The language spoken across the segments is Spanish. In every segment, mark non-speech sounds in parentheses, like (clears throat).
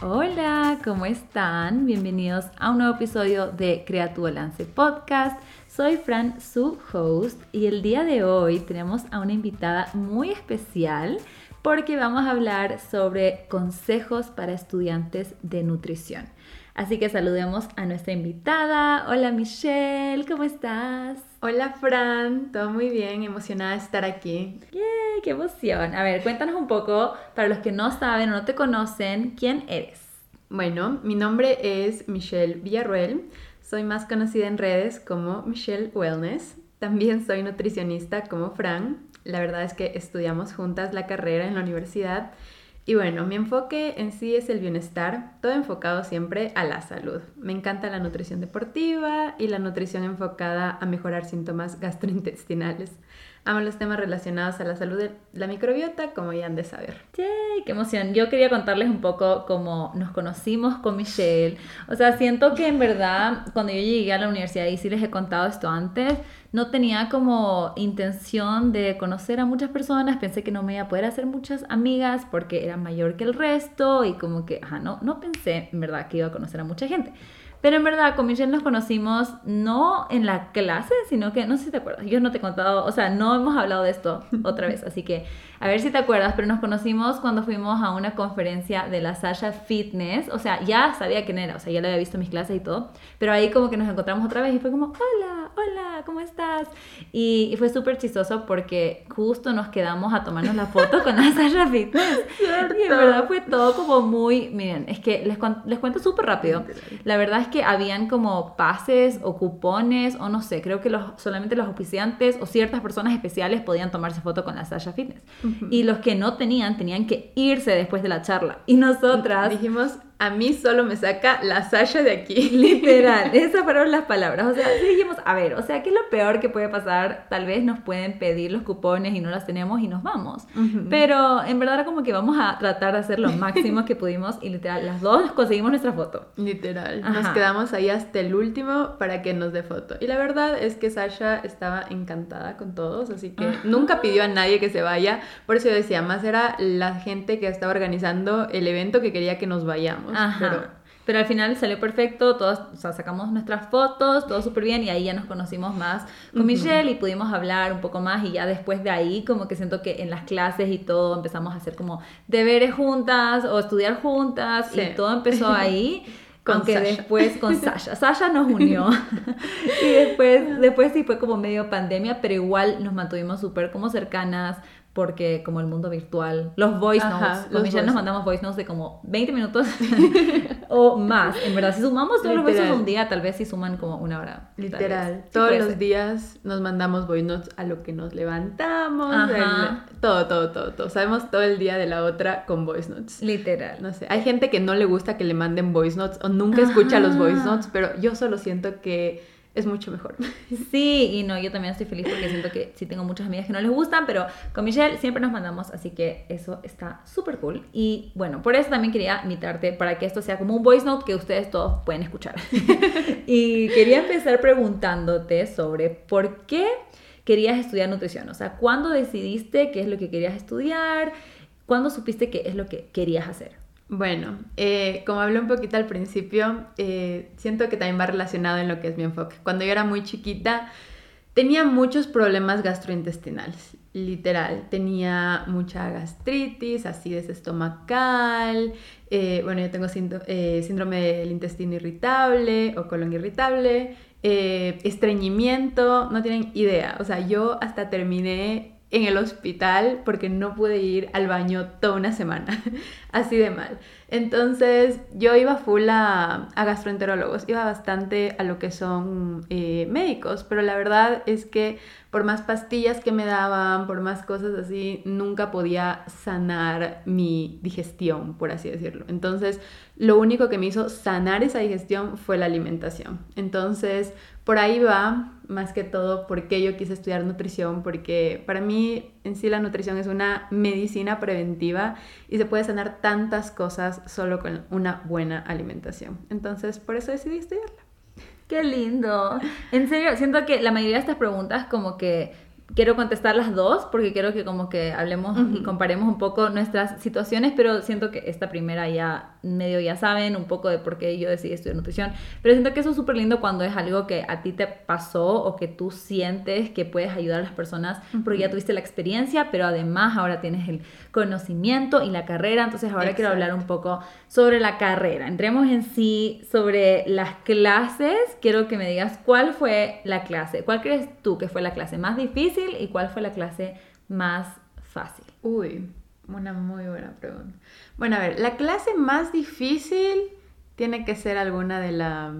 Hola, ¿cómo están? Bienvenidos a un nuevo episodio de Crea tu Balance Podcast. Soy Fran, su host, y el día de hoy tenemos a una invitada muy especial porque vamos a hablar sobre consejos para estudiantes de nutrición. Así que saludemos a nuestra invitada. Hola Michelle, ¿cómo estás? Hola Fran, todo muy bien, emocionada de estar aquí. ¡Yay! ¡Qué emoción! A ver, cuéntanos un poco, para los que no saben o no te conocen, ¿quién eres? Bueno, mi nombre es Michelle Villarruel, soy más conocida en redes como Michelle Wellness, también soy nutricionista como Fran, la verdad es que estudiamos juntas la carrera en la universidad y bueno, mi enfoque en sí es el bienestar, todo enfocado siempre a la salud. Me encanta la nutrición deportiva y la nutrición enfocada a mejorar síntomas gastrointestinales. Amo los temas relacionados a la salud de la microbiota, como ya han de saber. ¡Yay! ¡Qué emoción! Yo quería contarles un poco cómo nos conocimos con Michelle. O sea, siento que en verdad, cuando yo llegué a la universidad, y sí les he contado esto antes, no tenía como intención de conocer a muchas personas, pensé que no me iba a poder hacer muchas amigas porque era mayor que el resto y como que, ajá, no, no pensé en verdad que iba a conocer a mucha gente. Pero en verdad, con Michelle nos conocimos no en la clase, sino que, no sé si te acuerdas, yo no te he contado, o sea, no hemos hablado de esto otra vez, así que a ver si te acuerdas, pero nos conocimos cuando fuimos a una conferencia de la Sasha Fitness, o sea, ya sabía quién era, o sea, ya le había visto mis clases y todo, pero ahí como que nos encontramos otra vez y fue como, hola, hola, ¿cómo estás? Y, fue súper chistoso porque justo nos quedamos a tomarnos la foto con la (laughs) Sasha Fitness. Y en verdad fue todo como muy, miren, es que les, les cuento súper rápido, la verdad es que habían como pases o cupones o no sé, creo que los, solamente los oficiantes o ciertas personas especiales podían tomarse foto con la Sasha Fitness. Y los que no tenían, tenían que irse después de la charla. Y nosotras... Dijimos, a mí solo me saca la Sasha de aquí. (laughs) Literal, (laughs) esas fueron las palabras. O sea, dijimos, a ver, o sea, ¿qué es lo peor que puede pasar? Tal vez nos pueden pedir los cupones y no las tenemos y nos vamos. Pero en verdad como que vamos a tratar de hacer lo máximo que pudimos y literal, las dos conseguimos nuestra foto. Literal, nos quedamos ahí hasta el último para que nos dé foto. Y la verdad es que Sasha estaba encantada con todos, así que nunca pidió a nadie que se vaya. Por eso yo decía, más era la gente que estaba organizando el evento que quería que nos vayamos. Pero, pero al final salió perfecto, todos, o sea, sacamos nuestras fotos, todo súper bien y ahí ya nos conocimos más con Michelle y pudimos hablar un poco más y ya después de ahí como que siento que en las clases y todo empezamos a hacer como deberes juntas o estudiar juntas y todo empezó ahí. (laughs) aunque después con Sasha. (laughs) Sasha nos unió. (laughs) y después, después sí fue como medio pandemia, pero igual nos mantuvimos súper como cercanas porque como el mundo virtual, los voice notes, con Michelle nos mandamos voice notes de como 20 minutos (laughs) o más, en verdad, si sumamos todos los voice un día, tal vez si suman como una hora. Literal, todos los días nos mandamos voice notes a lo que nos levantamos, todo, todo, todo, todo, sabemos todo el día de la otra con voice notes. Literal. No sé, hay gente que no le gusta que le manden voice notes o nunca escucha los voice notes, pero yo solo siento que es mucho mejor. (laughs) Sí, y no, yo también estoy feliz porque siento que sí tengo muchas amigas que no les gustan, pero con Michelle siempre nos mandamos, así que eso está súper cool. Y bueno, por eso también quería invitarte para que esto sea como un voice note que ustedes todos pueden escuchar. (laughs) y quería empezar preguntándote sobre por qué querías estudiar nutrición, o sea, ¿cuándo decidiste qué es lo que querías estudiar? ¿Cuándo supiste qué es lo que querías hacer? Bueno, eh, como hablé un poquito al principio, eh, siento que también va relacionado en lo que es mi enfoque. Cuando yo era muy chiquita, tenía muchos problemas gastrointestinales, literal. Tenía mucha gastritis, acidez estomacal, eh, bueno, yo tengo síndrome del intestino irritable o colon irritable, estreñimiento, no tienen idea. O sea, yo hasta terminé en el hospital porque no pude ir al baño toda una semana, (laughs) así de mal. Entonces yo iba full a, gastroenterólogos, iba bastante a lo que son eh, médicos, pero la verdad es que por más pastillas que me daban, por más cosas así, nunca podía sanar mi digestión, por así decirlo. Entonces lo único que me hizo sanar esa digestión fue la alimentación. Entonces por ahí va más que todo por qué yo quise estudiar nutrición, porque para mí en sí la nutrición es una medicina preventiva y se puede sanar tantas cosas solo con una buena alimentación. Entonces, por eso decidí estudiarla. Qué lindo. En serio, siento que la mayoría de estas preguntas como que quiero contestar las dos porque quiero que como que hablemos y comparemos un poco nuestras situaciones, pero siento que esta primera ya medio ya saben un poco de por qué yo decidí estudiar nutrición, pero siento que eso es súper lindo cuando es algo que a ti te pasó o que tú sientes que puedes ayudar a las personas porque ya tuviste la experiencia, pero además ahora tienes el conocimiento y la carrera, entonces ahora quiero hablar un poco sobre la carrera. Entremos en sí sobre las clases, quiero que me digas cuál fue la clase, cuál crees tú que fue la clase más difícil y cuál fue la clase más fácil? Uy, una muy buena pregunta. Bueno, a ver, la clase más difícil tiene que ser alguna de la...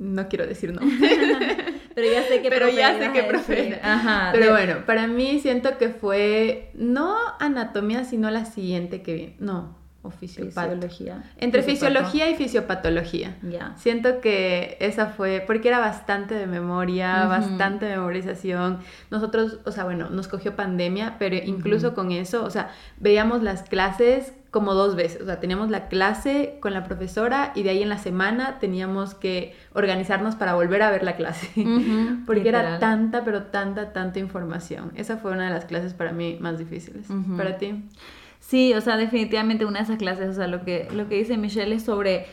No quiero decir no. (laughs) Pero ya sé que Pero ya sé que profe. Ajá. Pero bueno, para mí siento que fue no anatomía, sino la siguiente que viene. No, o fisiología. Entre fisiología y fisiopatología. Ya. Siento que esa fue, porque era bastante de memoria, bastante memorización. Nosotros, o sea, bueno, nos cogió pandemia, pero incluso con eso, o sea, veíamos las clases como dos veces. O sea, teníamos la clase con la profesora y de ahí en la semana teníamos que organizarnos para volver a ver la clase. (laughs) porque era tanta, pero tanta, tanta información. Esa fue una de las clases para mí más difíciles. ¿Para ti? Sí, o sea, definitivamente una de esas clases, o sea, lo que, lo que dice Michelle es sobre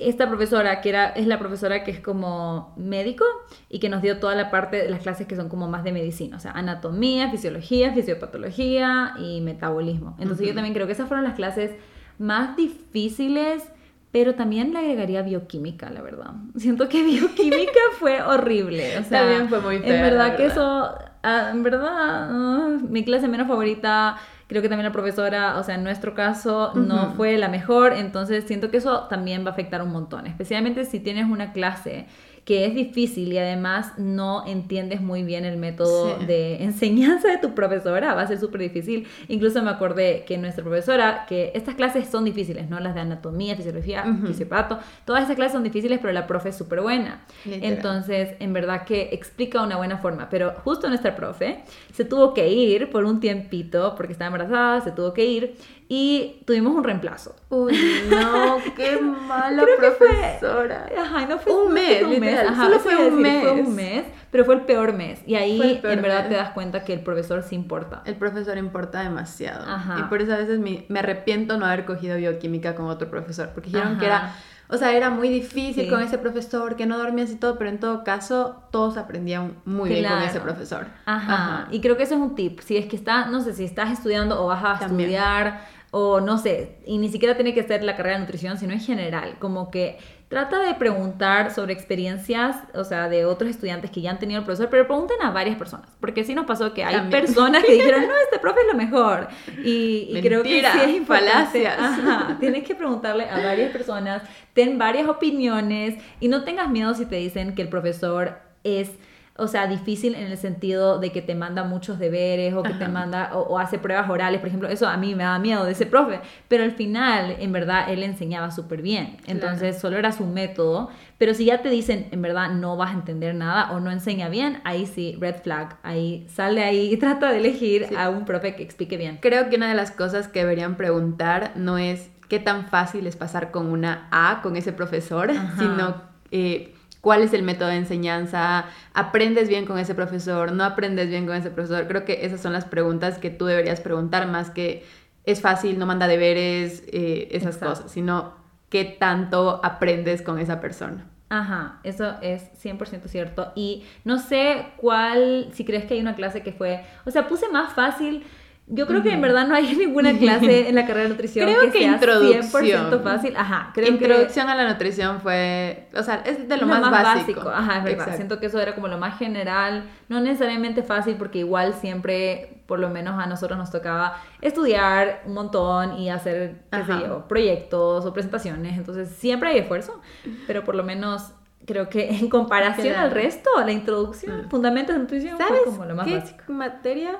esta profesora, que era, es la profesora que es como médico y que nos dio toda la parte de las clases que son como más de medicina, o sea, anatomía, fisiología, fisiopatología y metabolismo. Entonces yo también creo que esas fueron las clases más difíciles, pero también le agregaría bioquímica, la verdad. (laughs) Siento que bioquímica (laughs) fue horrible, o sea, también fue muy fea, En verdad, que eso, ah, en verdad, ah, mi clase menos favorita Creo que también la profesora, o sea, en nuestro caso no fue la mejor, entonces siento que eso también va a afectar un montón, especialmente si tienes una clase que es difícil y además no entiendes muy bien el método de enseñanza de tu profesora, va a ser súper difícil. Incluso me acordé que nuestra profesora, que estas clases son difíciles, ¿no? Las de anatomía, fisiología, fisiopato, todas esas clases son difíciles, pero la profe es súper buena. Entonces, en verdad que explica de una buena forma, pero justo nuestra profe se tuvo que ir por un tiempito, porque estaba embarazada, se tuvo que ir y tuvimos un reemplazo. Uy, no, (laughs) qué mala profesora. ajá, no fue un mes, un mes. Ajá, solo fue un mes. Fue un mes, pero fue el peor mes. Y ahí en verdad te das cuenta que el profesor sí importa. El profesor importa demasiado. Ajá. Y por eso a veces me, me arrepiento no haber cogido bioquímica con otro profesor, porque dijeron que era o sea, era muy difícil con ese profesor, que no dormías y todo, pero en todo caso, todos aprendían muy bien con ese profesor. Ajá. Y creo que eso es un tip. Si es que está, no sé, si estás estudiando o vas a estudiar o no sé, y ni siquiera tiene que ser la carrera de nutrición, sino en general, como que trata de preguntar sobre experiencias, o sea, de otros estudiantes que ya han tenido el profesor, pero pregunten a varias personas, porque sí nos pasó que hay personas que dijeron, no, este profe es lo mejor, y, creo que sí es importante. Ajá, tienes que preguntarle a varias personas, ten varias opiniones, y no tengas miedo si te dicen que el profesor es o sea, difícil en el sentido de que te manda muchos deberes o que te manda o, hace pruebas orales, por ejemplo, eso a mí me da miedo de ese profe, pero al final, en verdad, él enseñaba súper bien, entonces solo era su método, pero si ya te dicen, en verdad, no vas a entender nada o no enseña bien, ahí sí, red flag, ahí sale ahí y (laughs) trata de elegir a un profe que explique bien. Creo que una de las cosas que deberían preguntar no es qué tan fácil es pasar con una A con ese profesor, sino... Eh, cuál es el método de enseñanza, aprendes bien con ese profesor, no aprendes bien con ese profesor. Creo que esas son las preguntas que tú deberías preguntar más que es fácil, no manda deberes, eh, esas cosas, sino qué tanto aprendes con esa persona. Ajá, eso es 100% cierto. Y no sé cuál, si crees que hay una clase que fue, o sea, puse más fácil yo creo que en verdad no hay (laughs) ninguna clase en la carrera de nutrición creo que, sea introducción. 100% fácil. Ajá, creo introducción a la nutrición fue, o sea, es de lo, más, básico. Ajá, es verdad. Siento que eso era como lo más general, no necesariamente fácil porque igual siempre, por lo menos a nosotros nos tocaba estudiar un montón y hacer, qué sé yo, proyectos o presentaciones, entonces siempre hay esfuerzo, pero por lo menos creo que en comparación al resto, la introducción, fundamentos de nutrición fue como lo más qué básico. materia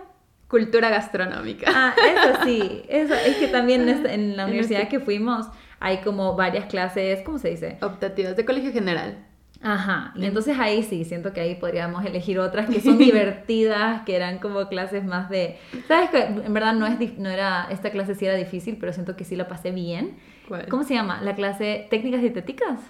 cultura gastronómica. Ah, eso sí, eso es que también en la universidad que fuimos hay como varias clases, ¿cómo se dice? Optativas de colegio general. Ajá, y entonces ahí sí, siento que ahí podríamos elegir otras que (laughs) son divertidas, que eran como clases más de... ¿Sabes que En verdad no, es, no era, esta clase sí era difícil, pero siento que sí la pasé bien. ¿Cómo se llama? La clase técnicas dietéticas.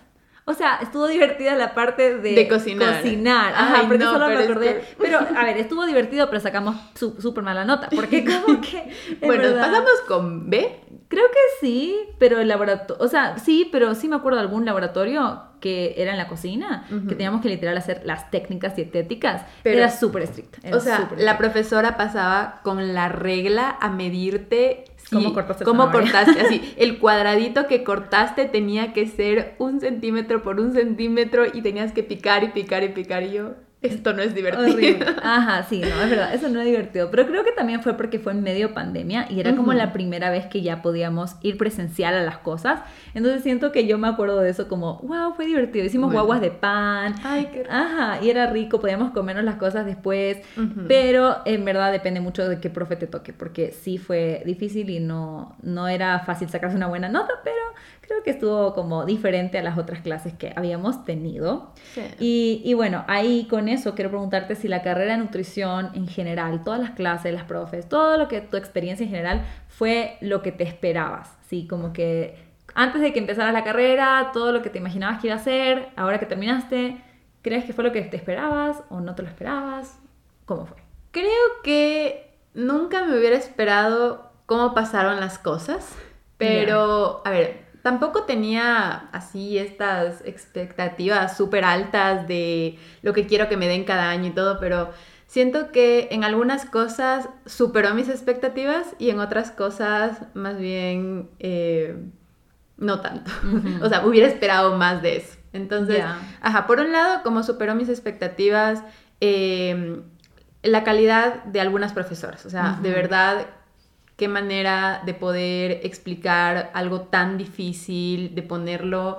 O sea, estuvo divertida la parte de, De cocinar. cocinar. Ajá, Ay, porque no, solo me pero es acordé. que- Pero, a ver, estuvo divertido, pero sacamos su- súper mala nota. Porque (laughs) como que. en Bueno, verdad- pasamos con B. Creo que sí, pero el laboratorio. O sea, sí, pero sí me acuerdo de algún laboratorio que era en la cocina, que teníamos que literal hacer las técnicas dietéticas. Pero- era súper estricta. era O sea, la profesora pasaba con la regla a medirte ¿Cómo cortaste cómo zanahoria? cortaste, así, (laughs) el cuadradito que cortaste tenía que ser un centímetro por un centímetro y tenías que picar y picar y picar y yo, esto no es divertido. Horrible. (laughs) Ajá, sí, no, es verdad, eso no es divertido. Pero creo que también fue porque fue en medio pandemia y era como la primera vez que ya podíamos ir presencial a las cosas. Entonces siento que yo me acuerdo de eso como, wow, fue divertido. Hicimos Bueno. guaguas de pan. Ay, qué rico. Ajá, y era rico, podíamos comernos las cosas después. Pero en verdad depende mucho de qué profe te toque, porque sí fue difícil y no, no era fácil sacarse una buena nota, pero creo que estuvo como diferente a las otras clases que habíamos tenido. Sí. Y, y bueno, ahí con eso quiero preguntarte si la carrera de nutrición en general, todas las clases, las profes, todo lo que tu experiencia en general fue lo que te esperabas, ¿sí? Como que antes de que empezaras la carrera, todo lo que te imaginabas que iba a ser, ahora que terminaste, ¿crees que fue lo que te esperabas o no te lo esperabas? ¿Cómo fue? Creo que nunca me hubiera esperado cómo pasaron las cosas, pero, a ver, tampoco tenía así estas expectativas súper altas de lo que quiero que me den cada año y todo, pero siento que en algunas cosas superó mis expectativas y en otras cosas más bien eh, no tanto. (laughs) O sea, hubiera esperado más de eso. Entonces. Ajá, por un lado, como superó mis expectativas, eh, la calidad de algunas profesoras. O sea, de verdad, qué manera de poder explicar algo tan difícil, de ponerlo,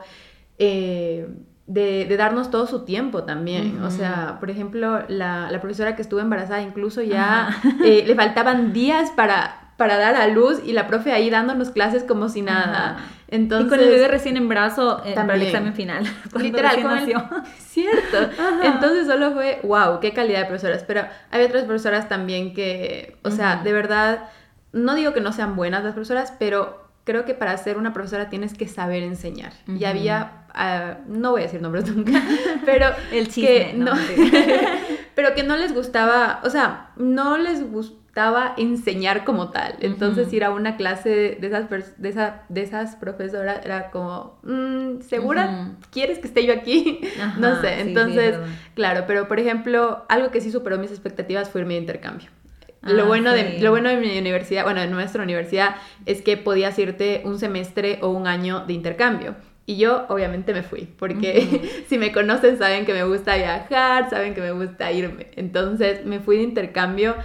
eh, de, de darnos todo su tiempo también. O sea, por ejemplo, la, la profesora que estuvo embarazada incluso ya (laughs) eh, le faltaban días para, para dar a luz y la profe ahí dándonos clases como si nada. Entonces, y con el bebé recién en brazo eh, para el examen final. (laughs) Literal, con el-. (laughs) Cierto. Ajá. Entonces solo fue, wow, qué calidad de profesoras. Pero hay otras profesoras también que, o sea, de verdad, no digo que no sean buenas las profesoras, pero creo que para ser una profesora tienes que saber enseñar. Y había, ah, no voy a decir nombres nunca, (laughs) pero El que ¿no? no, (laughs) pero que no les gustaba, o sea, no les gustaba enseñar como tal. Entonces ir a una clase de esas, de esa, de esas profesoras era como, mm, ¿segura quieres que esté yo aquí? (laughs) Ajá, no sé, sí, entonces, claro, pero por ejemplo, algo que sí superó mis expectativas fue irme de intercambio. Ah, lo, bueno de, lo bueno de mi universidad, bueno, de nuestra universidad, es que podías irte un semestre o un año de intercambio. Y yo obviamente me fui, porque (laughs) si me conocen saben que me gusta viajar, saben que me gusta irme. Entonces me fui de intercambio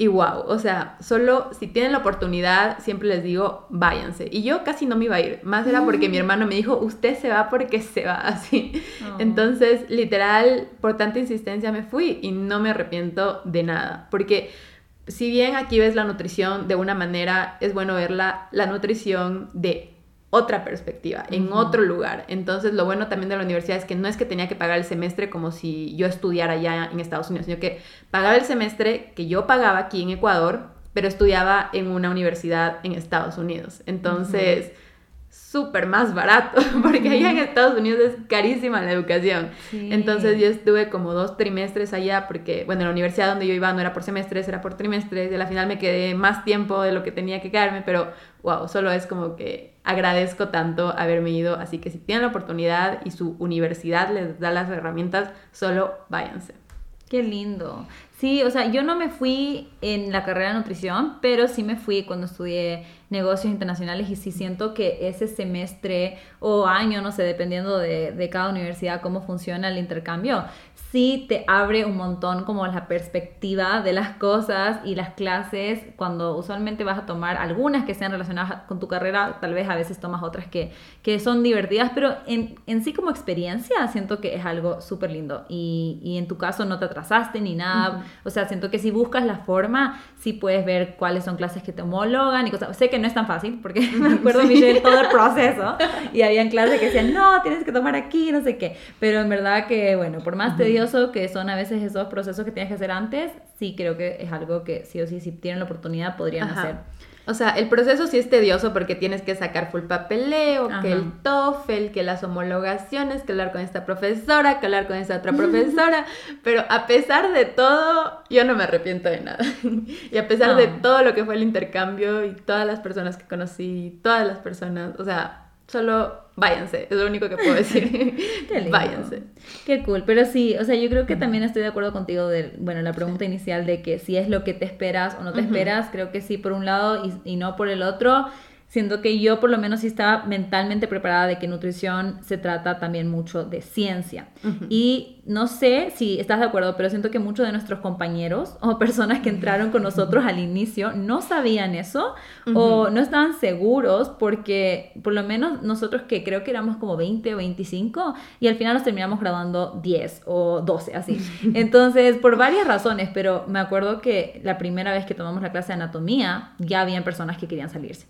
y wow, o sea, solo si tienen la oportunidad, siempre les digo, váyanse. Y yo casi no me iba a ir, más era porque mi hermano me dijo, usted se va porque se va (laughs) así. Oh. Entonces, literal, por tanta insistencia me fui y no me arrepiento de nada, porque si bien aquí ves la nutrición de una manera, es bueno ver la, nutrición de otra perspectiva, en otro lugar. Entonces, lo bueno también de la universidad es que no es que tenía que pagar el semestre como si yo estudiara allá en Estados Unidos, sino que pagaba el semestre que yo pagaba aquí en Ecuador, pero estudiaba en una universidad en Estados Unidos. Entonces, súper más barato, (laughs) porque allá en Estados Unidos es carísima la educación. Sí. Entonces yo estuve como dos trimestres allá porque, bueno, la universidad donde yo iba no era por semestres, era por trimestres y a la final me quedé más tiempo de lo que tenía que quedarme, pero wow, solo es como que agradezco tanto haberme ido, así que si tienen la oportunidad y su universidad les da las herramientas, solo váyanse. Qué lindo. Sí, o sea, yo no me fui en la carrera de nutrición, pero sí me fui cuando estudié negocios internacionales y sí siento que ese semestre o año, no sé, dependiendo de, de cada universidad, cómo funciona el intercambio, sí te abre un montón como la perspectiva de las cosas y las clases cuando usualmente vas a tomar algunas que sean relacionadas con tu carrera, tal vez a veces tomas otras que, que son divertidas, pero en, en sí como experiencia siento que es algo súper lindo y, y en tu caso no te atrasaste ni nada, o sea, siento que si buscas la forma, sí puedes ver cuáles son clases que te homologan y cosas, sé que no es tan fácil porque (laughs) me acuerdo Michelle todo el (laughs) proceso y habían clases que decían, no, tienes que tomar aquí, no sé qué, pero en verdad que bueno, por más tedioso que son a veces esos procesos que tienes que hacer antes, sí creo que es algo que sí o sí, si tienen la oportunidad, podrían Ajá. hacer. O sea, el proceso sí es tedioso porque tienes que sacar full papeleo, que el TOEFL, que las homologaciones, que hablar con esta profesora, que hablar con esta otra profesora, (laughs) pero a pesar de todo, yo no me arrepiento de nada. (laughs) y a pesar de todo lo que fue el intercambio y todas las personas que conocí, todas las personas, o sea, solo váyanse, es lo único que puedo decir. (laughs) Qué Váyanse. Qué cool, pero sí, o sea, yo creo que también estoy de acuerdo contigo de, bueno, la pregunta inicial de que si es lo que te esperas o no te esperas, creo que sí por un lado y, y no por el otro. Siento que yo por lo menos sí estaba mentalmente preparada de que nutrición se trata también mucho de ciencia. Y no sé si estás de acuerdo, pero siento que muchos de nuestros compañeros (laughs) o personas que entraron con nosotros al inicio no sabían eso o no estaban seguros porque por lo menos nosotros que creo que éramos como 20 o 25 y al final nos terminamos graduando 10 o 12, así. (laughs) Entonces, por varias razones, pero me acuerdo que la primera vez que tomamos la clase de anatomía ya habían personas que querían salirse.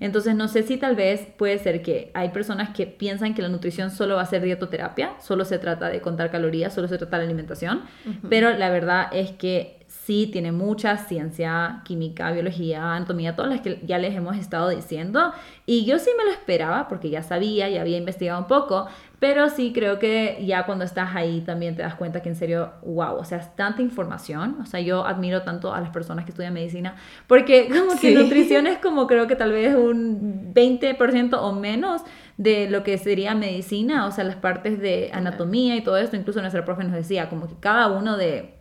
Entonces, no sé si tal vez puede ser que hay personas que piensan que la nutrición solo va a ser dietoterapia, solo se trata de contar calorías, solo se trata de alimentación, pero la verdad es que sí tiene mucha ciencia, química, biología, anatomía, todas las que ya les hemos estado diciendo. Y yo sí me lo esperaba porque ya sabía, y había investigado un poco, pero sí creo que ya cuando estás ahí también te das cuenta que en serio, wow, o sea, es tanta información. O sea, yo admiro tanto a las personas que estudian medicina porque (laughs) como que nutrición es como creo que tal vez un 20% o menos de lo que sería medicina, o sea, las partes de anatomía y todo esto. Incluso nuestra profe nos decía como que cada uno de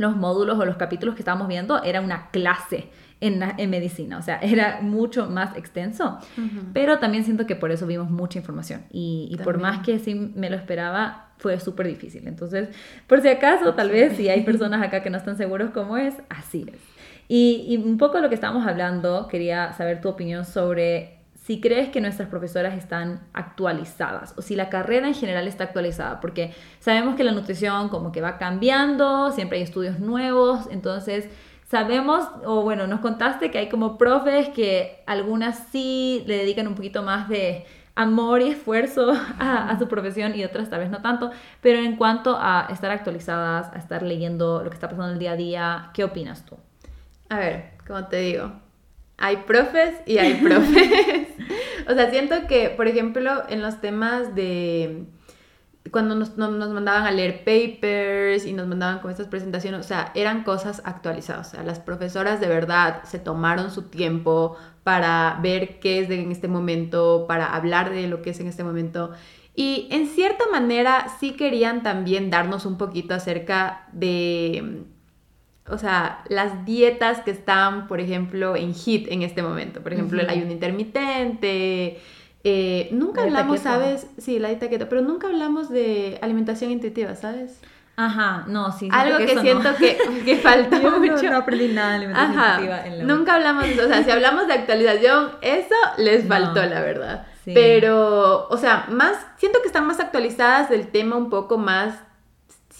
los módulos o los capítulos que estábamos viendo era una clase en, en medicina, o sea, era mucho más extenso, pero también siento que por eso vimos mucha información. Y, por más que sí me lo esperaba, fue súper difícil. Entonces, por si acaso, tal vez si hay personas acá que no están seguros cómo es, así es. Y, y un poco lo que estábamos hablando, quería saber tu opinión sobre si crees que nuestras profesoras están actualizadas o si la carrera en general está actualizada, porque sabemos que la nutrición como que va cambiando, siempre hay estudios nuevos, entonces sabemos, o bueno, nos contaste que hay como profes que algunas sí le dedican un poquito más de amor y esfuerzo a, su profesión y otras tal vez no tanto, pero en cuanto a estar actualizadas, a estar leyendo lo que está pasando el día a día, ¿qué opinas tú? A ver, como te digo, hay profes y hay (laughs) profes. (laughs) o sea, siento que, por ejemplo, en los temas de cuando nos, nos, mandaban a leer papers y nos mandaban con estas presentaciones, o sea, eran cosas actualizadas. O sea, las profesoras de verdad se tomaron su tiempo para ver qué es de en este momento, para hablar de lo que es en este momento. Y en cierta manera sí querían también darnos un poquito acerca de o sea, las dietas que están, por ejemplo, en hit en este momento. Por ejemplo, el ayuno intermitente. Eh, nunca hablamos, ¿sabes? Sí, la dieta keto, pero nunca hablamos de alimentación intuitiva, ¿sabes? Ajá, no, sí. Algo que, siento que, (laughs) que falta mucho. No, aprendí nada de alimentación intuitiva en la Nunca hablamos. O sea, si hablamos de actualización, eso les faltó, la verdad. Pero, o sea, más, siento que están más actualizadas del tema un poco más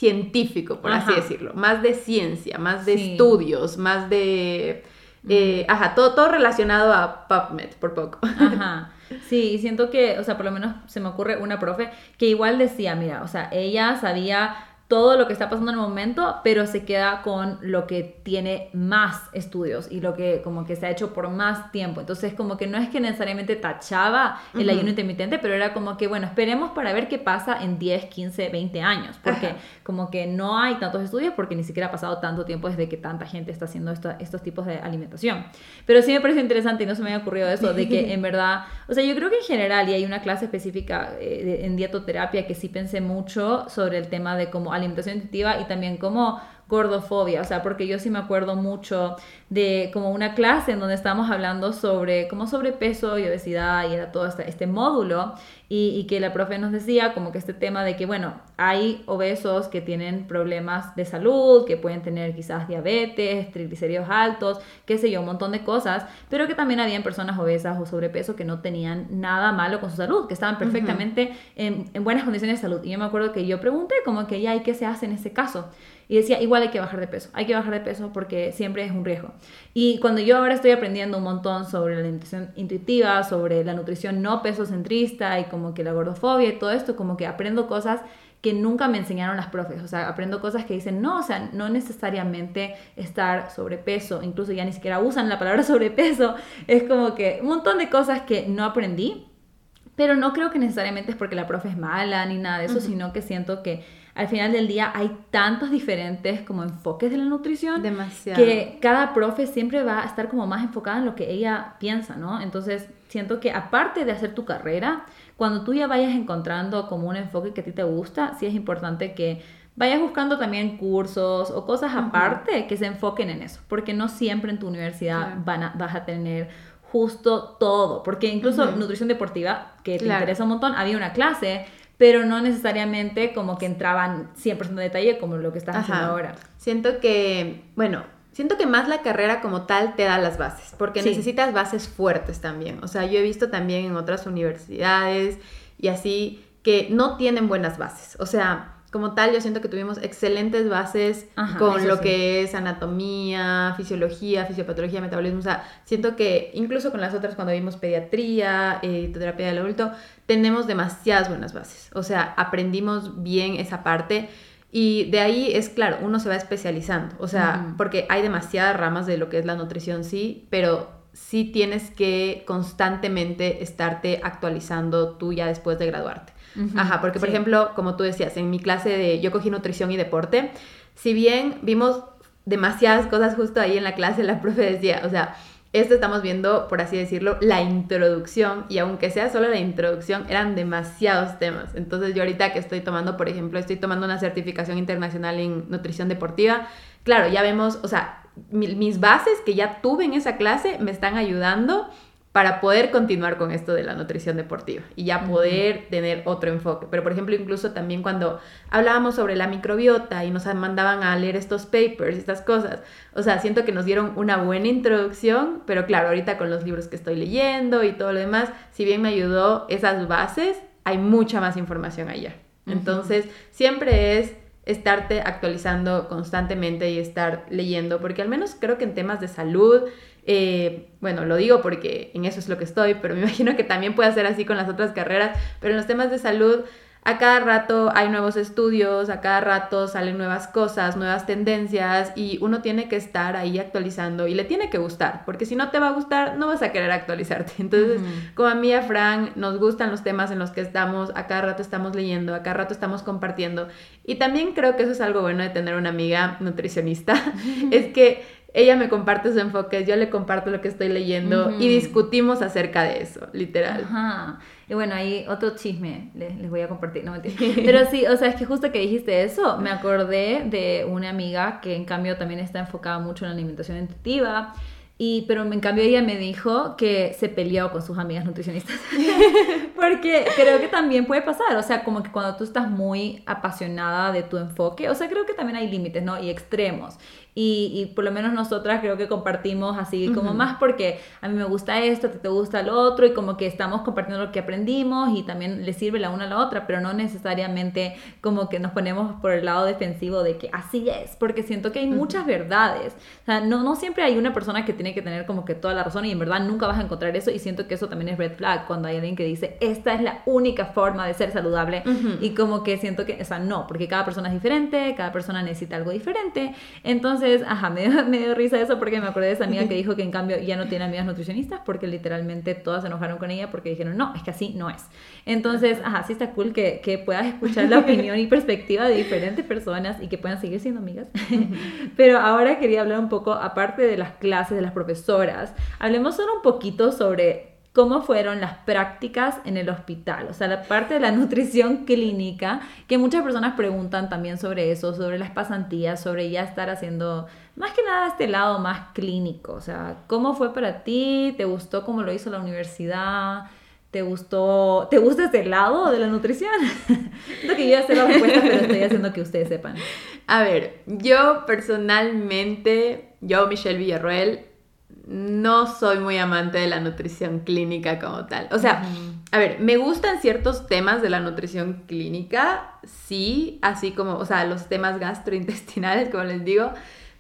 científico, por así decirlo, más de ciencia, más de estudios, más de... Eh, ajá, todo, todo relacionado a PubMed, por poco. Ajá. (laughs) Sí, y siento que, o sea, por lo menos se me ocurre una profe que igual decía, mira, o sea, ella sabía todo lo que está pasando en el momento, pero se queda con lo que tiene más estudios y lo que como que se ha hecho por más tiempo. Entonces como que no es que necesariamente tachaba el ayuno intermitente, pero era como que, bueno, esperemos para ver qué pasa en 10, 15, 20 años, porque como que no hay tantos estudios porque ni siquiera ha pasado tanto tiempo desde que tanta gente está haciendo estos tipos de alimentación. Pero sí me parece interesante y no se me había ocurrido eso, de que en (laughs) verdad, o sea, yo creo que en general, y hay una clase específica eh, en dietoterapia que sí pensé mucho sobre el tema de cómo alimentación intuitiva y también como gordofobia, o sea, porque yo sí me acuerdo mucho de como una clase en donde estábamos hablando sobre como sobrepeso y obesidad y era todo este, este módulo y, que la profe nos decía como que este tema de que, bueno, hay obesos que tienen problemas de salud, que pueden tener quizás diabetes, triglicéridos altos, qué sé yo, un montón de cosas, pero que también habían personas obesas o sobrepeso que no tenían nada malo con su salud, que estaban perfectamente en, en buenas condiciones de salud. Y yo me acuerdo que yo pregunté como que ya, ¿y qué se hace en ese caso? Y decía, igual hay que bajar de peso, hay que bajar de peso porque siempre es un riesgo. Y cuando yo ahora estoy aprendiendo un montón sobre la alimentación intuitiva, sobre la nutrición no peso centrista y como que la gordofobia y todo esto, como que aprendo cosas que nunca me enseñaron las profes. O sea, aprendo cosas que dicen, no, o sea, no necesariamente estar sobrepeso, incluso ya ni siquiera usan la palabra (laughs) sobrepeso. Es como que un montón de cosas que no aprendí, pero no creo que necesariamente es porque la profe es mala ni nada de eso, sino que siento que al final del día hay tantos diferentes como enfoques de la nutrición Demasiado. que cada profe siempre va a estar como más enfocada en lo que ella piensa, ¿no? Entonces siento que aparte de hacer tu carrera, cuando tú ya vayas encontrando como un enfoque que a ti te gusta, sí es importante que vayas buscando también cursos o cosas aparte que se enfoquen en eso, porque no siempre en tu universidad van a, vas a tener justo todo, porque incluso nutrición deportiva, que te interesa un montón, había una clase pero no necesariamente como que entraban 100% de detalle como lo que estás haciendo ahora. Siento que, bueno, siento que más la carrera como tal te da las bases, porque necesitas bases fuertes también. O sea, yo he visto también en otras universidades y así que no tienen buenas bases. O sea, como tal, yo siento que tuvimos excelentes bases con lo que es anatomía, fisiología, fisiopatología, metabolismo. O sea, siento que incluso con las otras, cuando vimos pediatría, eh, terapia del adulto, tenemos demasiadas buenas bases. O sea, aprendimos bien esa parte. Y de ahí es claro, uno se va especializando. O sea, porque hay demasiadas ramas de lo que es la nutrición, sí, pero sí tienes que constantemente estarte actualizando tú ya después de graduarte. Ajá, porque por ejemplo, como tú decías, en mi clase de yo cogí nutrición y deporte, si bien vimos demasiadas cosas justo ahí en la clase, la profe decía, o sea, esto estamos viendo, por así decirlo, la introducción y aunque sea solo la introducción, eran demasiados temas. Entonces yo ahorita que estoy tomando, por ejemplo, estoy tomando una certificación internacional en nutrición deportiva, claro, ya vemos, o sea, mis bases que ya tuve en esa clase me están ayudando para poder continuar con esto de la nutrición deportiva y ya poder tener otro enfoque. Pero, por ejemplo, incluso también cuando hablábamos sobre la microbiota y nos mandaban a leer estos papers, estas cosas, o sea, siento que nos dieron una buena introducción, pero claro, ahorita con los libros que estoy leyendo y todo lo demás, si bien me ayudó esas bases, hay mucha más información allá. Entonces, siempre es estarte actualizando constantemente y estar leyendo, porque al menos creo que en temas de salud, eh, bueno, lo digo porque en eso es lo que estoy, pero me (laughs) imagino que también puede ser así con las otras carreras, pero en los temas de salud a cada rato hay nuevos estudios, a cada rato salen nuevas cosas, nuevas tendencias y uno tiene que estar ahí actualizando y le tiene que gustar, porque si no te va a gustar, no vas a querer actualizarte. (laughs) Entonces, como a mí y a Fran nos gustan los temas en los que estamos, a cada rato estamos leyendo, a cada rato estamos compartiendo. Y también creo que eso es algo bueno de tener una amiga nutricionista, (laughs) es que ella me comparte su enfoque, yo le comparto lo que estoy leyendo y discutimos acerca de eso, literal. Ajá. Y bueno, ahí otro chisme les, les voy a compartir, no (laughs) Pero sí, o sea, es que justo que dijiste eso, me acordé de una amiga que en cambio también está enfocada mucho en la alimentación intuitiva y, pero en cambio ella me dijo que se peleó con sus amigas nutricionistas. (laughs) Porque creo que también puede pasar, o sea, como que cuando tú estás muy apasionada de tu enfoque, o sea, creo que también hay límites, ¿no? Y extremos. Y, y, por lo menos nosotras creo que compartimos así como más porque a mí me gusta esto, a ti te gusta lo otro y como que estamos compartiendo lo que aprendimos y también le sirve la una a la otra, pero no necesariamente como que nos ponemos por el lado defensivo de que así es, porque siento que hay muchas verdades. O sea, no, no siempre hay una persona que tiene que tener como que toda la razón y en verdad nunca vas a encontrar eso y siento que eso también es red flag cuando hay alguien que dice, esta es la única forma de ser saludable y como que siento que, o sea, no, porque cada persona es diferente, cada persona necesita algo diferente. Entonces, entonces, ajá, (laughs) me dio, risa eso porque me acordé de esa amiga que dijo que en cambio ya no tiene amigas nutricionistas porque literalmente todas se enojaron con ella porque dijeron, no, es que así no es. Entonces, ajá, sí está cool que, que puedas escuchar la (laughs) opinión y perspectiva de diferentes personas y que puedan seguir siendo amigas. (laughs) Pero ahora quería hablar un poco, aparte de las clases, de las profesoras, hablemos solo un poquito sobre cómo fueron las prácticas en el hospital, o sea, la parte de la (laughs) nutrición clínica, que muchas personas preguntan también sobre eso, sobre las pasantías, sobre ya estar haciendo más que nada este lado más clínico, o sea, ¿cómo fue para ti? ¿Te gustó cómo lo hizo la universidad? ¿Te gustó, te gusta este lado de la nutrición? (laughs) Siento que yo ya sé la respuesta, pero estoy haciendo que ustedes sepan. A ver, yo personalmente, yo, Michelle Villarroel, no soy muy amante de la nutrición clínica como tal. O sea, a ver, me gustan ciertos temas de la nutrición clínica, sí, así como, o sea, los temas gastrointestinales, como les digo,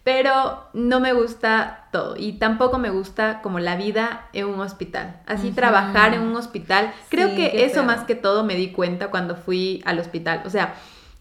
pero no me gusta todo y tampoco me gusta como la vida en un hospital. Así trabajar en un hospital, creo que eso más que todo me di cuenta cuando fui al hospital. O sea,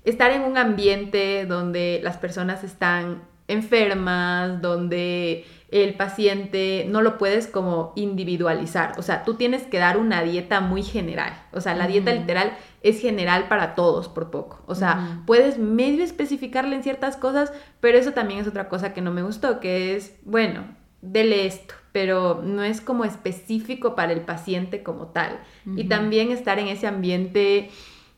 estar en un ambiente donde las personas están enfermas, donde el paciente no lo puedes como individualizar. O sea, tú tienes que dar una dieta muy general. O sea, la dieta literal es general para todos por poco. O sea, puedes medio especificarle en ciertas cosas, pero eso también es otra cosa que no me gustó, que es, bueno, dele esto, pero no es como específico para el paciente como tal. Y también estar en ese ambiente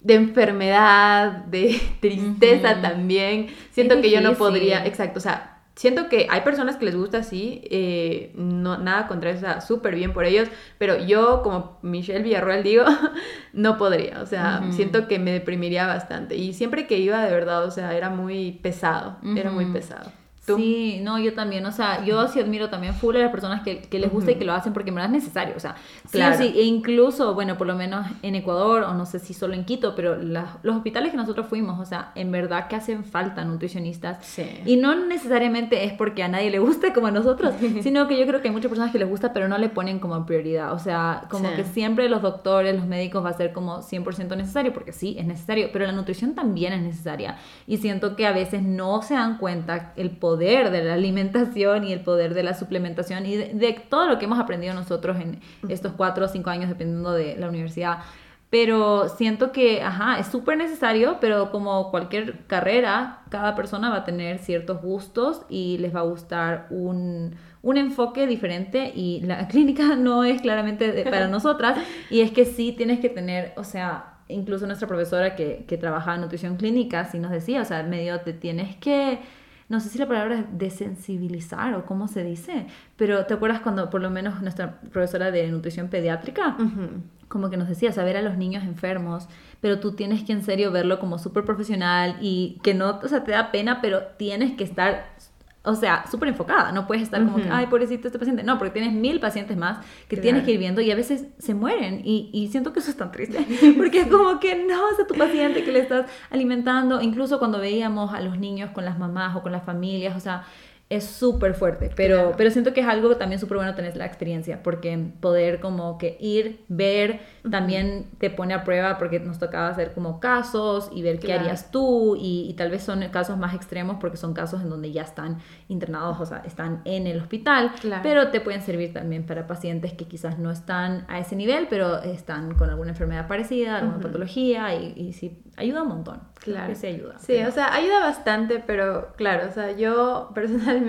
de enfermedad, de (laughs) tristeza también. Siento que yo no podría, exacto, o sea, siento que hay personas que les gusta así, eh, no, nada contra eso, súper bien por ellos, pero yo como Michelle Villarroel digo, (laughs) no podría, o sea, siento que me deprimiría bastante. Y siempre que iba de verdad, o sea, era muy pesado, era muy pesado. Sí, no, yo también, o sea, yo sí admiro también full a las personas que, que les gusta y que lo hacen porque en verdad es necesario, o sea, claro. sí, e incluso, bueno, por lo menos en Ecuador, o no sé si solo en Quito, pero los hospitales que nosotros fuimos, o sea, en verdad que hacen falta nutricionistas. Sí. Y no necesariamente es porque a nadie le guste como a nosotros, (laughs) sino que yo creo que hay muchas personas que les gusta, pero no le ponen como prioridad, o sea, como que siempre los doctores, los médicos va a ser como 100% necesario, porque sí, es necesario, pero la nutrición también es necesaria. Y siento que a veces no se dan cuenta el poder de la alimentación y el poder de la suplementación y de, todo lo que hemos aprendido nosotros en estos cuatro o cinco años dependiendo de la universidad. Pero siento que, ajá, es súper necesario, pero como cualquier carrera, cada persona va a tener ciertos gustos y les va a gustar un, un enfoque diferente y la (laughs) clínica no es claramente para (laughs) nosotras y es que sí tienes que tener, o sea, incluso nuestra profesora que, que trabajaba en nutrición clínica sí nos decía, o sea, medio te tienes que no sé si la palabra es desensibilizar o cómo se dice, pero ¿te acuerdas cuando por lo menos nuestra profesora de nutrición pediátrica, como que nos decía, saber a los niños enfermos, pero tú tienes que en serio verlo como súper profesional y que no, o sea, te da pena, pero tienes que estar o sea, súper enfocada. No puedes estar como que, ay, pobrecito este paciente. No, porque tienes mil pacientes más que tienes que ir viendo y a veces se mueren. Y, y, siento que eso es tan triste. (laughs) Porque es como que no, es a tu paciente que le estás alimentando. Incluso cuando veíamos a los niños con las mamás o con las familias, o sea, es súper fuerte, pero, pero siento que es algo también súper bueno tener la experiencia, porque poder como que ir, ver, también te pone a prueba, porque nos tocaba hacer como casos y ver qué harías tú, y, tal vez son casos más extremos porque son casos en donde ya están internados, o sea, están en el hospital, pero te pueden servir también para pacientes que quizás no están a ese nivel, pero están con alguna enfermedad parecida, alguna patología, y, y sí, ayuda un montón. Claro. Que sí ayuda. Sí, o sea, ayuda bastante, pero claro, o sea, yo (laughs) personalmente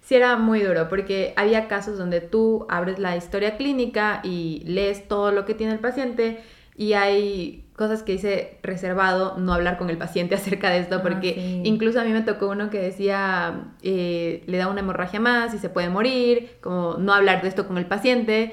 sí era muy duro porque había casos donde tú abres la historia clínica y lees todo lo que tiene el paciente y hay cosas que dice reservado no hablar con el paciente (laughs) acerca de esto ah, porque incluso a mí me tocó uno que decía eh, le da una hemorragia más y se puede morir, como no hablar de esto con el paciente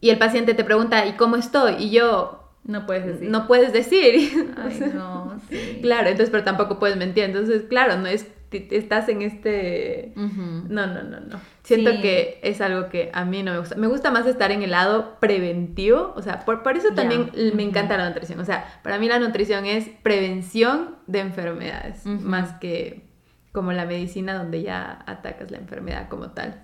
y el paciente te pregunta ¿y cómo estoy? y yo no puedes decir. No puedes decir. (laughs) no, Claro, entonces, pero tampoco puedes mentir. Entonces, claro, no es, estás en este... No, no, no, no. Siento que es algo que a mí no me gusta. Me gusta más estar en el lado preventivo. O sea, por, por eso también me encanta la nutrición. O sea, para mí la nutrición es prevención de enfermedades, más que como la medicina donde ya atacas la enfermedad como tal.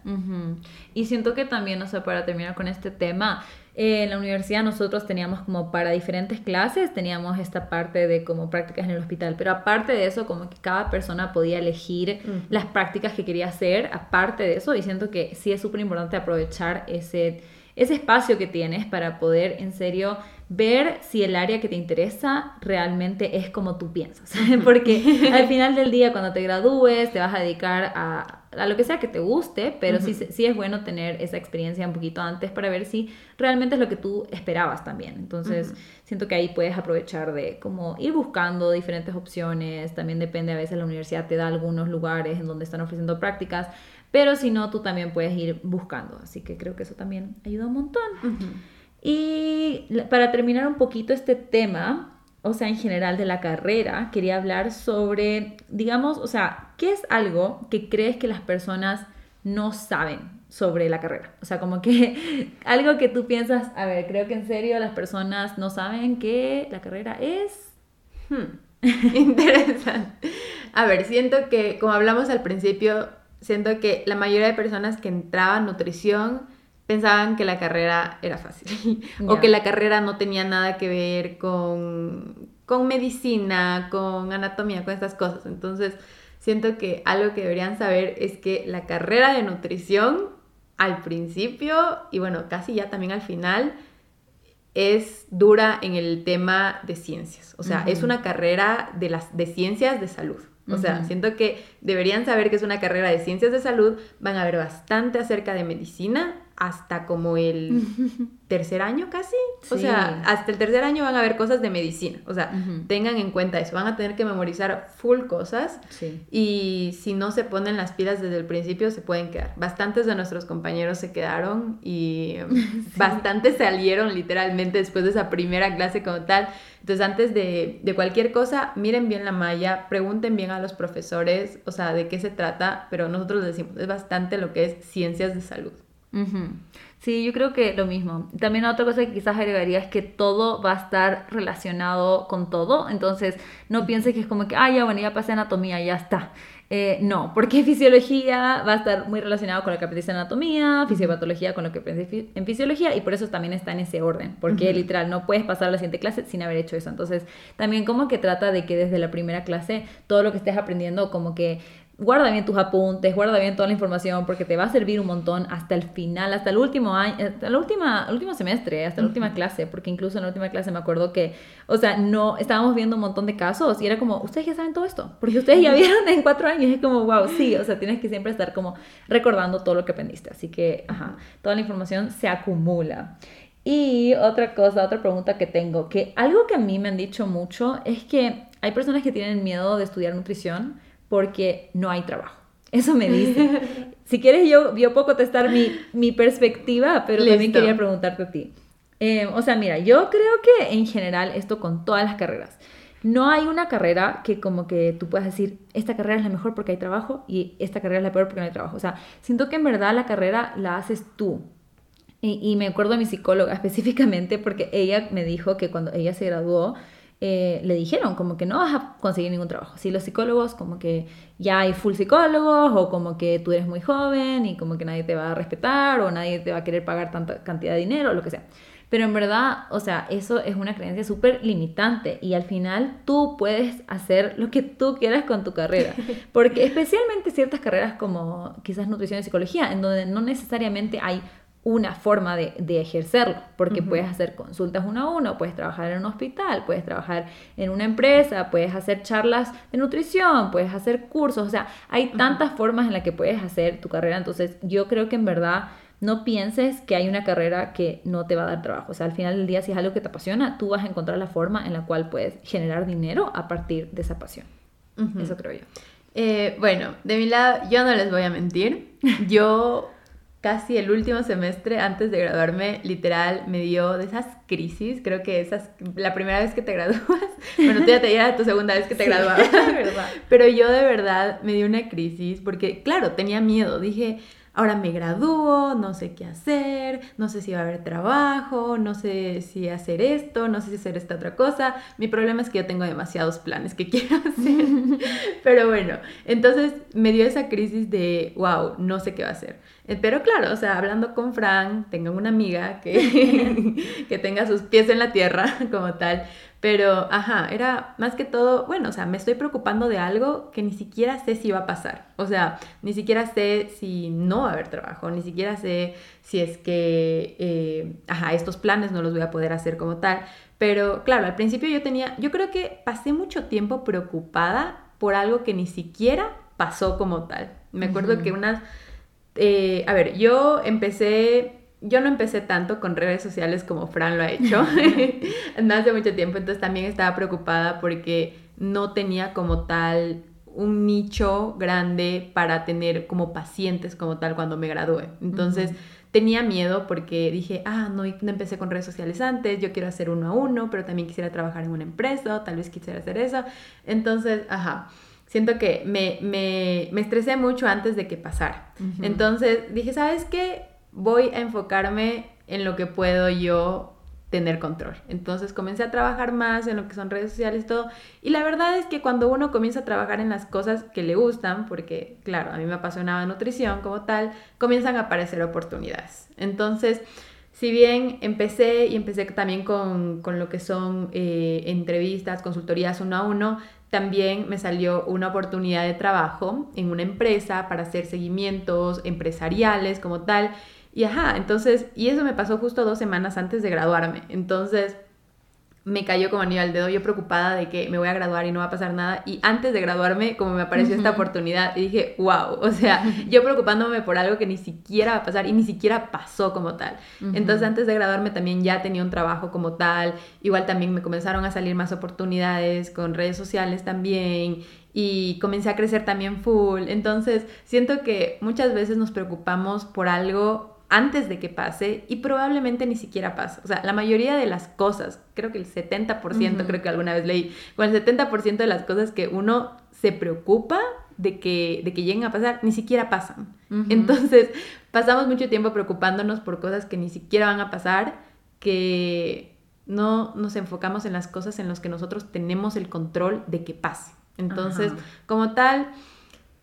Y siento que también, o sea, para terminar con este tema, en la universidad nosotros teníamos como para diferentes clases, teníamos esta parte de como prácticas en el hospital, pero aparte de eso, como que cada persona podía elegir las prácticas que quería hacer, aparte de eso, y siento que sí es súper importante aprovechar ese, ese espacio que tienes para poder en serio ver si el área que te interesa realmente es como tú piensas. (laughs) Porque al final del día, cuando te gradúes, te vas a dedicar a, lo que sea que te guste, pero sí, sí es bueno tener esa experiencia un poquito antes para ver si realmente es lo que tú esperabas también. Entonces, siento que ahí puedes aprovechar de como ir buscando diferentes opciones. También depende, a veces la universidad te da algunos lugares en donde están ofreciendo prácticas, pero si no, tú también puedes ir buscando. Así que creo que eso también ayuda un montón. Y para terminar un poquito este tema, o sea, en general de la carrera, quería hablar sobre, digamos, o sea, ¿qué es algo que crees que las personas no saben sobre la carrera? O sea, como que (laughs) algo que tú piensas, a ver, creo que en serio las personas no saben que la carrera es... Hmm, interesante. A ver, siento que, como hablamos al principio, siento que la mayoría de personas que entraban nutrición pensaban que la carrera era fácil (laughs) o que la carrera no tenía nada que ver con, con medicina, con anatomía, con estas cosas. Entonces, siento que algo que deberían saber es que la carrera de nutrición al principio y bueno, casi ya también al final es dura en el tema de ciencias. O sea, es una carrera de, las, de ciencias de salud. O sea, siento que deberían saber que es una carrera de ciencias de salud, van a ver bastante acerca de medicina hasta como el (laughs) tercer año casi. O sea, hasta el tercer año van a ver cosas de medicina. O sea, tengan en cuenta eso. Van a tener que memorizar full cosas. Y si no se ponen las pilas desde el principio, se pueden quedar. Bastantes de nuestros compañeros se quedaron y (laughs) bastantes salieron literalmente después de esa primera clase como tal. Entonces, antes de, de cualquier cosa, miren bien la malla, pregunten bien a los profesores, o sea, de qué se trata, pero nosotros decimos, es bastante lo que es ciencias de salud. Sí, yo creo que lo mismo. También otra cosa que quizás agregaría es que todo va a estar relacionado con todo. Entonces, no pienses que es como que, ah, ya, bueno, ya pasé anatomía, ya está. Eh, no, porque (laughs) fisiología va a estar muy relacionado con lo que aprendiste en anatomía, fisiopatología con lo que aprendiste en fisiología y por eso también está en ese orden, porque literal no puedes pasar a la siguiente clase sin haber hecho eso. Entonces, también como que trata de que desde la primera clase todo lo que estés aprendiendo como que guarda bien tus apuntes, guarda bien toda la información porque te va a servir un montón hasta el final, hasta el último año, hasta el, última, último semestre, hasta la última clase, porque incluso en la última clase me acuerdo que, o sea, no, estábamos viendo un montón de casos y era como, ustedes ya saben todo esto, porque ustedes ya vieron en cuatro años, y es como, wow, sí, o sea, tienes que siempre estar como recordando todo lo que aprendiste, así que, ajá, toda la información se acumula. Y otra cosa, otra pregunta que tengo, que algo que a mí me han dicho mucho es que hay personas que tienen miedo de estudiar nutrición, porque no hay trabajo. (laughs) Eso me dice. (laughs) si quieres, yo, yo puedo contestar mi, mi perspectiva, pero también quería preguntarte a ti. Eh, o sea, mira, yo creo que en general esto con todas las carreras. No hay una carrera que como que tú puedas decir, esta carrera es la mejor porque hay trabajo y esta carrera es la peor porque no hay trabajo. O sea, siento que en verdad la carrera la haces tú. Y, y me acuerdo de mi psicóloga (laughs) específicamente porque ella me dijo que cuando ella se graduó, eh, le dijeron como que no vas a conseguir ningún trabajo. Si los psicólogos como que ya hay full psicólogos o como que tú eres muy joven y como que nadie te va a respetar o nadie te va a querer pagar tanta cantidad de dinero o lo que sea. Pero en verdad, o sea, eso es una creencia súper limitante y al final tú puedes hacer lo que tú quieras con tu carrera. (laughs) Porque especialmente ciertas carreras como quizás nutrición y psicología, en donde no necesariamente hay una forma de, ejercerlo, porque puedes hacer consultas uno a uno, puedes trabajar en un hospital, puedes trabajar en una empresa, puedes hacer charlas de nutrición, puedes hacer cursos, o sea, hay tantas formas en las que puedes hacer tu carrera, entonces yo creo que en verdad no pienses que hay una carrera que no te va a dar trabajo, o sea, al final del día si es algo que te apasiona, tú vas a encontrar la forma en la cual puedes generar dinero a partir de esa pasión. Eso creo yo. Eh, bueno, de mi lado, yo no les voy a mentir. Yo casi el último semestre antes de graduarme, literal, me dio de esas crisis, creo que esas, la primera vez que te (laughs) gradúas, bueno, tú ya te era tu segunda vez que te (laughs) graduabas, pero yo de verdad me dio una crisis porque, claro, tenía miedo, dije, ahora me gradúo, no sé qué hacer, no sé si va a haber trabajo, no sé si hacer esto, no sé si hacer esta otra cosa. Mi problema es que yo tengo demasiados planes que (laughs) quiero hacer. (laughs) Pero bueno, entonces me dio esa crisis de, wow, no sé qué va a hacer. Eh, pero claro, o sea, hablando con Fran, tengo una amiga que, (laughs) que tenga sus pies en la tierra como tal, pero, ajá, era más que todo, bueno, o sea, me estoy preocupando de algo que ni siquiera sé si va a pasar. O sea, ni siquiera sé si no va a haber trabajo, ni siquiera sé si es que, eh, ajá, estos planes no los voy a poder hacer como tal. Pero, claro, al principio yo tenía, yo creo que pasé mucho tiempo preocupada por algo que ni siquiera pasó como tal. Me acuerdo que unas, eh, a ver, yo empecé yo no empecé tanto con redes sociales como Fran lo ha hecho, (laughs) no hace mucho tiempo, entonces también estaba preocupada porque no tenía como tal un nicho grande para tener como pacientes como tal cuando me gradué. Entonces tenía miedo porque dije, ah, no, no empecé con redes sociales antes, yo quiero hacer uno a uno, pero también quisiera trabajar en una empresa, o tal vez quisiera hacer eso. Entonces, ajá siento que me, me, me, estresé mucho antes de que pasara. Entonces dije, ¿sabes qué? Voy a enfocarme en lo que puedo yo tener control. Entonces comencé a trabajar más en lo que son redes sociales todo. Y la verdad es que cuando uno comienza a trabajar en las cosas que le gustan, porque claro, a mí me apasionaba nutrición como tal, comienzan a aparecer oportunidades. Entonces, si bien empecé y empecé también con, lo que son eh, entrevistas, consultorías uno a uno, también me salió una oportunidad de trabajo en una empresa para hacer seguimientos empresariales como tal. Y ajá, entonces, y eso me pasó justo dos semanas antes de graduarme. Entonces, me cayó como anillo al dedo, yo preocupada de que me voy a graduar y no va a pasar nada. Y antes de graduarme, como me apareció esta oportunidad, y dije, wow, o sea, (laughs) yo preocupándome por algo que ni siquiera va a pasar y ni siquiera pasó como tal. Entonces, antes de graduarme también ya tenía un trabajo como tal. Igual también me comenzaron a salir más oportunidades con redes sociales también. Y comencé a crecer también full. Entonces, siento que muchas veces nos preocupamos por algo antes de que pase y probablemente ni siquiera pasa. O sea, la mayoría de las cosas, creo que el 70%, creo que alguna vez leí, con el 70% de las cosas que uno se preocupa de que, de que lleguen a pasar, ni siquiera pasan. Entonces, pasamos mucho tiempo preocupándonos por cosas que ni siquiera van a pasar, que no nos enfocamos en las cosas en las que nosotros tenemos el control de que pase. Entonces, como tal,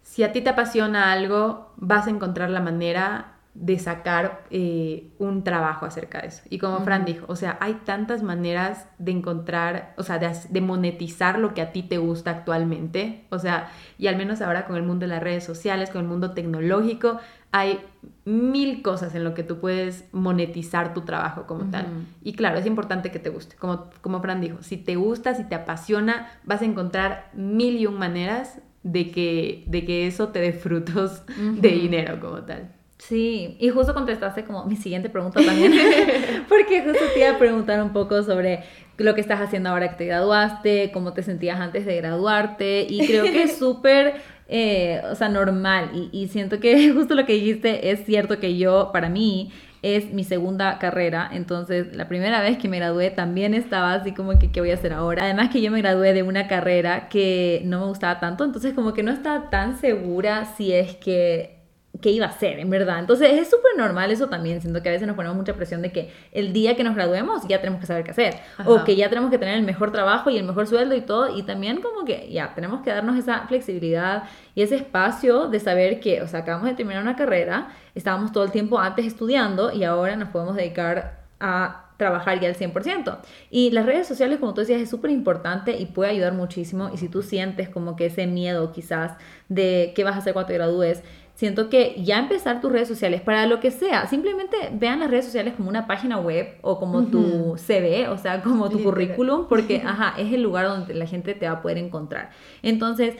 si a ti te apasiona algo, vas a encontrar la manera de sacar eh, un trabajo acerca de eso. Y como Fran dijo, o sea, hay tantas maneras de encontrar, o sea, de, monetizar lo que a ti te gusta actualmente. O sea, y al menos ahora con el mundo de las redes sociales, con el mundo tecnológico, hay mil cosas en lo que tú puedes monetizar tu trabajo como tal. Y claro, es importante que te guste. Como, como Fran dijo, si te gusta, si te apasiona, vas a encontrar mil y un maneras de que, de que eso te dé frutos de dinero como tal. Sí, y justo contestaste como mi siguiente pregunta también, (laughs) porque justo te iba a preguntar un poco sobre lo que estás haciendo ahora que te graduaste, cómo te sentías antes de graduarte, y creo que es (laughs) súper, eh, o sea, normal, y, y siento que (laughs) justo lo que dijiste es cierto que yo, para mí, es mi segunda carrera, entonces la primera vez que me gradué también estaba así como que qué voy a hacer ahora. Además que yo me gradué de una carrera que no me gustaba tanto, entonces como que no estaba tan segura si es que qué iba a ser, en verdad. Entonces es súper normal eso también, siento que a veces nos ponemos mucha presión de que el día que nos graduemos ya tenemos que saber qué hacer, o que ya tenemos que tener el mejor trabajo y el mejor sueldo y todo, y también como que ya tenemos que darnos esa flexibilidad y ese espacio de saber que, o sea, acabamos de terminar una carrera, estábamos todo el tiempo antes estudiando y ahora nos podemos dedicar a trabajar ya al 100%. Y las redes sociales, como tú decías, es súper importante y puede ayudar muchísimo. Y si tú sientes como que ese miedo quizás de qué vas a hacer cuando te gradúes, Siento que ya empezar tus redes sociales para lo que sea, simplemente vean las redes sociales como una página web o como tu CV, o sea, como tu currículum, porque (laughs) ajá, es el lugar donde la gente te va a poder encontrar. Entonces,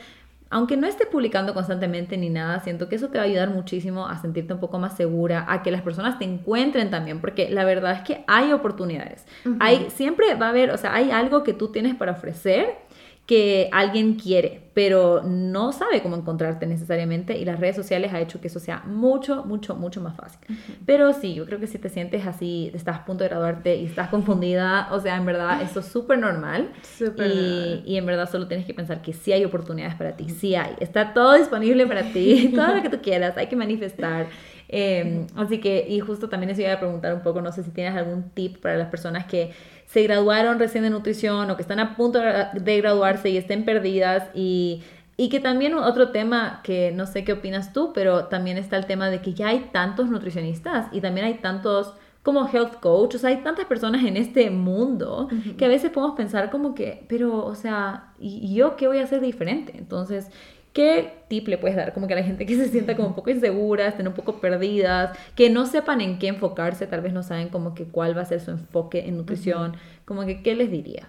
aunque no esté publicando constantemente ni nada, siento que eso te va a ayudar muchísimo a sentirte un poco más segura, a que las personas te encuentren también, porque la verdad es que hay oportunidades. Hay siempre va a haber, o sea, hay algo que tú tienes para ofrecer que alguien quiere, pero no sabe cómo encontrarte necesariamente y las redes sociales ha hecho que eso sea mucho, mucho, mucho más fácil. Pero sí, yo creo que si te sientes así, estás a punto de graduarte y estás confundida, o sea, en verdad eso es súper normal. y, y, en verdad solo tienes que pensar que sí hay oportunidades para ti, sí hay, está todo disponible para ti, (laughs) todo lo que tú quieras, hay que manifestar. Em, así que, y justo también eso iba a preguntar un poco, no sé si tienes algún tip para las personas que se graduaron recién de nutrición o que están a punto de graduarse y estén perdidas y, y que también otro tema que no sé qué opinas tú, pero también está el tema de que ya hay tantos nutricionistas y también hay tantos como health coach, o sea, hay tantas personas en este mundo que a veces podemos pensar como que, pero, o sea, ¿y yo qué voy a hacer diferente? Entonces, ¿Qué tip le puedes dar? Como que a la gente que se sienta como un poco insegura, estén un poco perdidas, que no sepan en qué enfocarse, tal vez no saben como que cuál va a ser su enfoque en nutrición, como que ¿qué les dirías?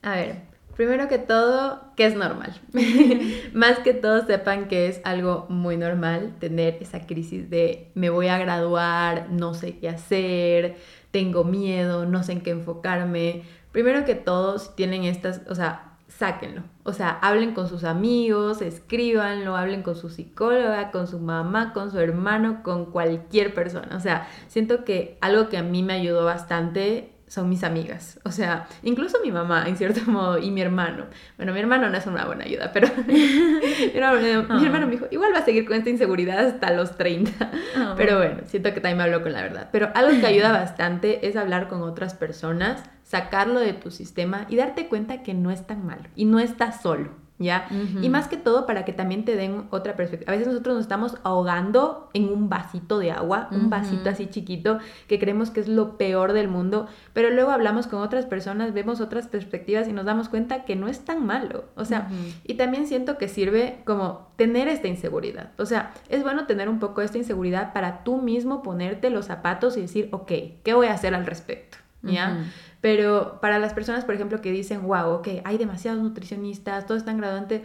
A ver, primero que todo, que es normal. (laughs) Más que todo sepan que es algo muy normal tener esa crisis de me voy a graduar, no sé qué hacer, tengo miedo, no sé en qué enfocarme. Primero que todo, si tienen estas, o sea, sáquenlo. O sea, hablen con sus amigos, escríbanlo, hablen con su psicóloga, con su mamá, con su hermano, con cualquier persona. O sea, siento que algo que a mí me ayudó bastante son mis amigas. O sea, incluso mi mamá, en cierto (laughs) modo, y mi hermano. Bueno, mi hermano no es una buena ayuda, pero (laughs) mi, hermano, ah. me dijo, igual va a seguir con esta inseguridad hasta los 30. Ah, pero bueno, siento que también me habló con la verdad. Pero algo que ayuda bastante es hablar con otras personas, sacarlo de tu sistema y darte cuenta que no es tan malo y no estás solo. ¿ya? Y más que todo para que también te den otra perspectiva. A veces nosotros nos estamos ahogando en un vasito de agua, un vasito así chiquito, que creemos que es lo peor del mundo, pero luego hablamos con otras personas, vemos otras perspectivas y nos damos cuenta que no es tan malo. O sea, y también siento que sirve como tener esta inseguridad. O sea, es bueno tener un poco esta inseguridad para tú mismo ponerte los zapatos y decir, ok, ¿qué voy a hacer al respecto? ¿Ya? Pero para las personas, por ejemplo, que dicen, wow, ok, hay demasiados nutricionistas, todo es tan graduante,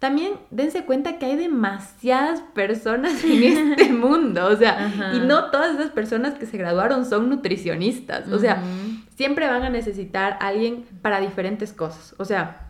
también dense cuenta que hay demasiadas personas en (laughs) este mundo, o sea, y no todas esas personas que se graduaron son nutricionistas, o sea, siempre van a necesitar a alguien para diferentes cosas, o sea,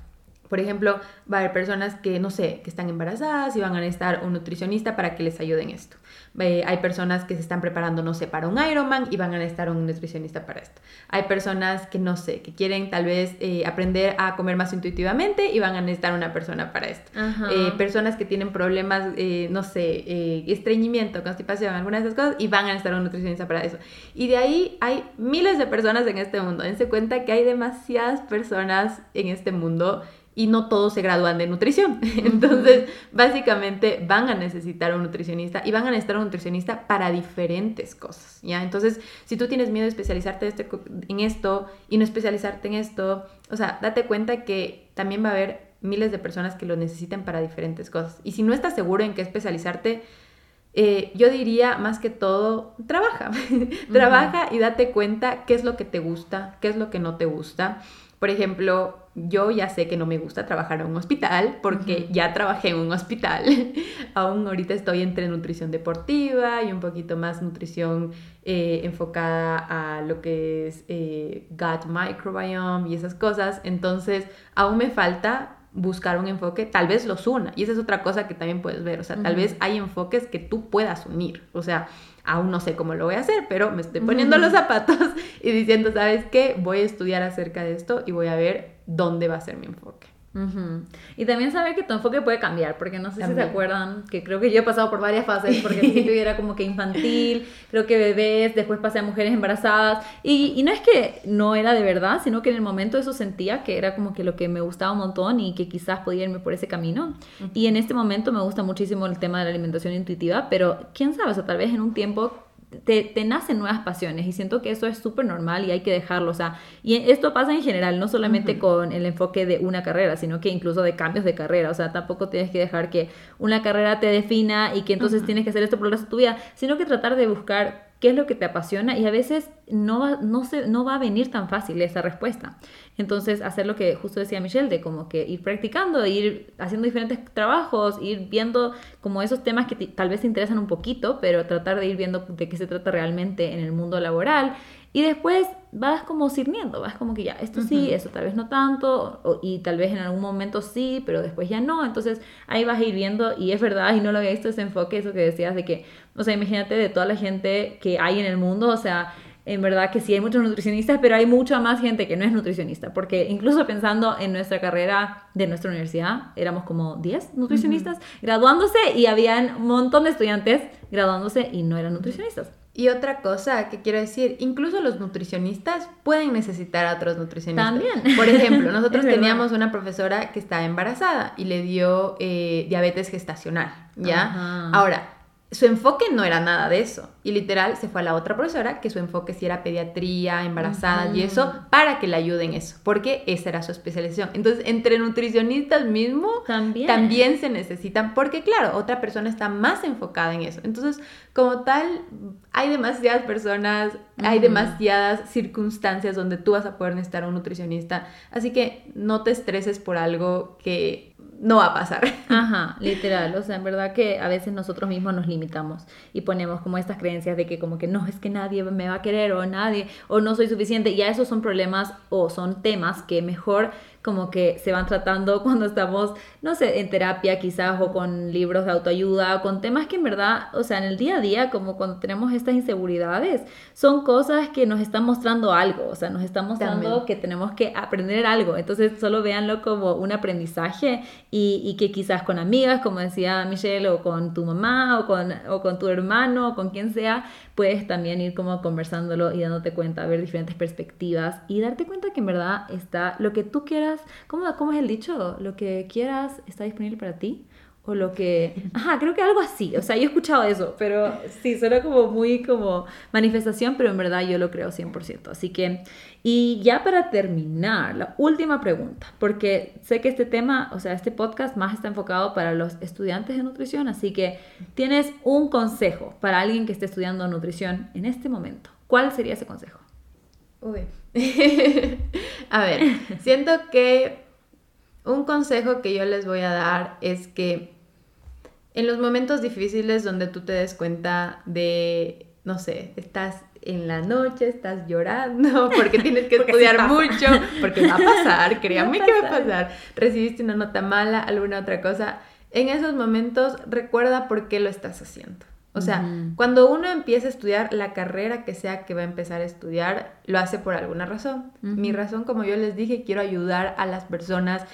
por ejemplo, va a haber personas que, no sé, que están embarazadas y van a necesitar un nutricionista para que les ayuden esto. hay personas que se están preparando, no sé, para un Ironman y van a necesitar un nutricionista para esto. Hay personas que, no sé, que quieren tal vez eh, aprender a comer más intuitivamente y van a necesitar una persona para esto. Eh, personas que tienen problemas, eh, no sé, estreñimiento, constipación, algunas de esas cosas y van a necesitar un nutricionista para eso. Y de ahí hay miles de personas en este mundo. Dense cuenta que hay demasiadas personas en este mundo y no todos se gradúan de nutrición. (laughs) Entonces, básicamente van a necesitar un nutricionista y van a necesitar un nutricionista para diferentes cosas, ¿ya? Entonces, si tú tienes miedo de especializarte este en esto y no especializarte en esto, o sea, date cuenta que también va a haber miles de personas que lo necesiten para diferentes cosas. Y si no estás seguro en qué especializarte, eh, yo diría más que todo, trabaja, (laughs) trabaja y date cuenta qué es lo que te gusta, qué es lo que no te gusta. Por ejemplo, yo ya sé que no me gusta trabajar en un hospital porque ya trabajé en un hospital. (laughs) Aún ahorita estoy entre nutrición deportiva y un poquito más nutrición eh, enfocada a lo que es eh, gut microbiome y esas cosas. Entonces, aún me falta buscar un enfoque, tal vez los una. Y esa es otra cosa que también puedes ver. O sea, tal vez hay enfoques que tú puedas unir. O sea, Aún no sé cómo lo voy a hacer, pero me estoy poniendo los zapatos (laughs) y diciendo, ¿sabes qué? Voy a estudiar acerca de esto y voy a ver dónde va a ser mi enfoque. Y también saber que tu enfoque puede cambiar, porque no sé si se acuerdan, que creo que yo he pasado por varias fases, porque al (laughs) principio era como que infantil, creo que bebés, después pasé a mujeres embarazadas, y, y, no es que no era de verdad, sino que en el momento eso sentía que era como que lo que me gustaba un montón y que quizás podía irme por ese camino. Y en este momento me gusta muchísimo el tema de la alimentación intuitiva, pero quién sabe, o sea, tal vez en un tiempo te, te, nacen nuevas pasiones y siento que eso es súper normal y hay que dejarlo. O sea, y esto pasa en general, no solamente con el enfoque de una carrera, sino que incluso de cambios de carrera. O sea, tampoco tienes que dejar que una carrera te defina y que entonces tienes que hacer esto por el resto de tu vida, sino que tratar de buscar qué es lo que te apasiona y a veces no va, no, se, no va a venir tan fácil esa respuesta. Entonces, hacer lo que justo decía Michelle, de como que ir practicando, ir haciendo diferentes trabajos, ir viendo como esos temas que tal vez te interesan un poquito, pero tratar de ir viendo de qué se trata realmente en el mundo laboral y después vas como sirviendo, vas como que ya, esto sí, eso tal vez no tanto, y tal vez en algún momento sí, pero después ya no. Entonces ahí vas a ir viendo, y es verdad, y no lo había visto ese enfoque, eso que decías de que, o sea, imagínate de toda la gente que hay en el mundo, o sea, en verdad que sí hay muchos nutricionistas, pero hay mucha más gente que no es nutricionista, porque incluso pensando en nuestra carrera de nuestra universidad, éramos como 10 nutricionistas graduándose y habían un montón de estudiantes graduándose y no eran nutricionistas. Y otra cosa que quiero decir, incluso los nutricionistas pueden necesitar a otros nutricionistas. También. Por ejemplo, nosotros (laughs) teníamos una profesora que estaba embarazada y le dio eh, diabetes gestacional, ¿ya? Ahora, su enfoque no era nada de eso. Y literal se fue a la otra profesora, que su enfoque sí era pediatría, embarazadas y eso, para que le ayuden eso, porque esa era su especialización. Entonces, entre nutricionistas mismos también. también se necesitan, porque claro, otra persona está más enfocada en eso. Entonces, como tal, hay demasiadas personas, hay demasiadas circunstancias donde tú vas a poder necesitar un nutricionista. Así que no te estreses por algo que no va a pasar. Ajá, literal. O sea, en verdad que a veces nosotros mismos nos limitamos y ponemos como estas creencias de que como que no, es que nadie me va a querer o nadie, o no soy suficiente. Y a esos son problemas o son temas que mejor como que se van tratando (laughs) cuando estamos, no sé, en terapia quizás o con libros de autoayuda o con temas que en verdad, o sea, en el día a día, como cuando tenemos estas inseguridades, son cosas que nos están mostrando algo, o sea, nos están mostrando que tenemos que aprender algo. Entonces, solo véanlo como un aprendizaje y, y, que quizás con amigas, como decía Michelle, o con tu mamá, o con, o con tu hermano, o con quien sea, puedes también ir como conversándolo y dándote cuenta, ver diferentes perspectivas y darte cuenta que en verdad está lo que tú quieras quieras, ¿cómo, ¿cómo es el dicho? Lo que quieras está disponible para ti o lo que... (laughs) Ajá, creo que algo así. O sea, yo he escuchado eso, pero sí, suena como muy como manifestación, pero en verdad yo lo creo 100%. Así que, y ya para terminar, la última pregunta, porque sé que este tema, o sea, este podcast más está enfocado para los estudiantes de nutrición, así que tienes un consejo para alguien que esté estudiando nutrición en este momento. ¿Cuál sería ese consejo? Uy. (laughs) A ver, siento que un consejo que yo les voy a dar es que en los momentos difíciles donde tú te des cuenta de, no sé, estás en la noche, estás llorando (laughs) porque tienes que estudiar mucho, porque va a pasar, (laughs) créanme que va a pasar. Recibiste una nota mala, alguna otra cosa. En esos momentos recuerda por qué lo estás haciendo. O sea, cuando uno empieza a estudiar la carrera que sea que va a empezar a estudiar, lo hace por alguna razón. Mi razón, como yo les dije, quiero ayudar a las personas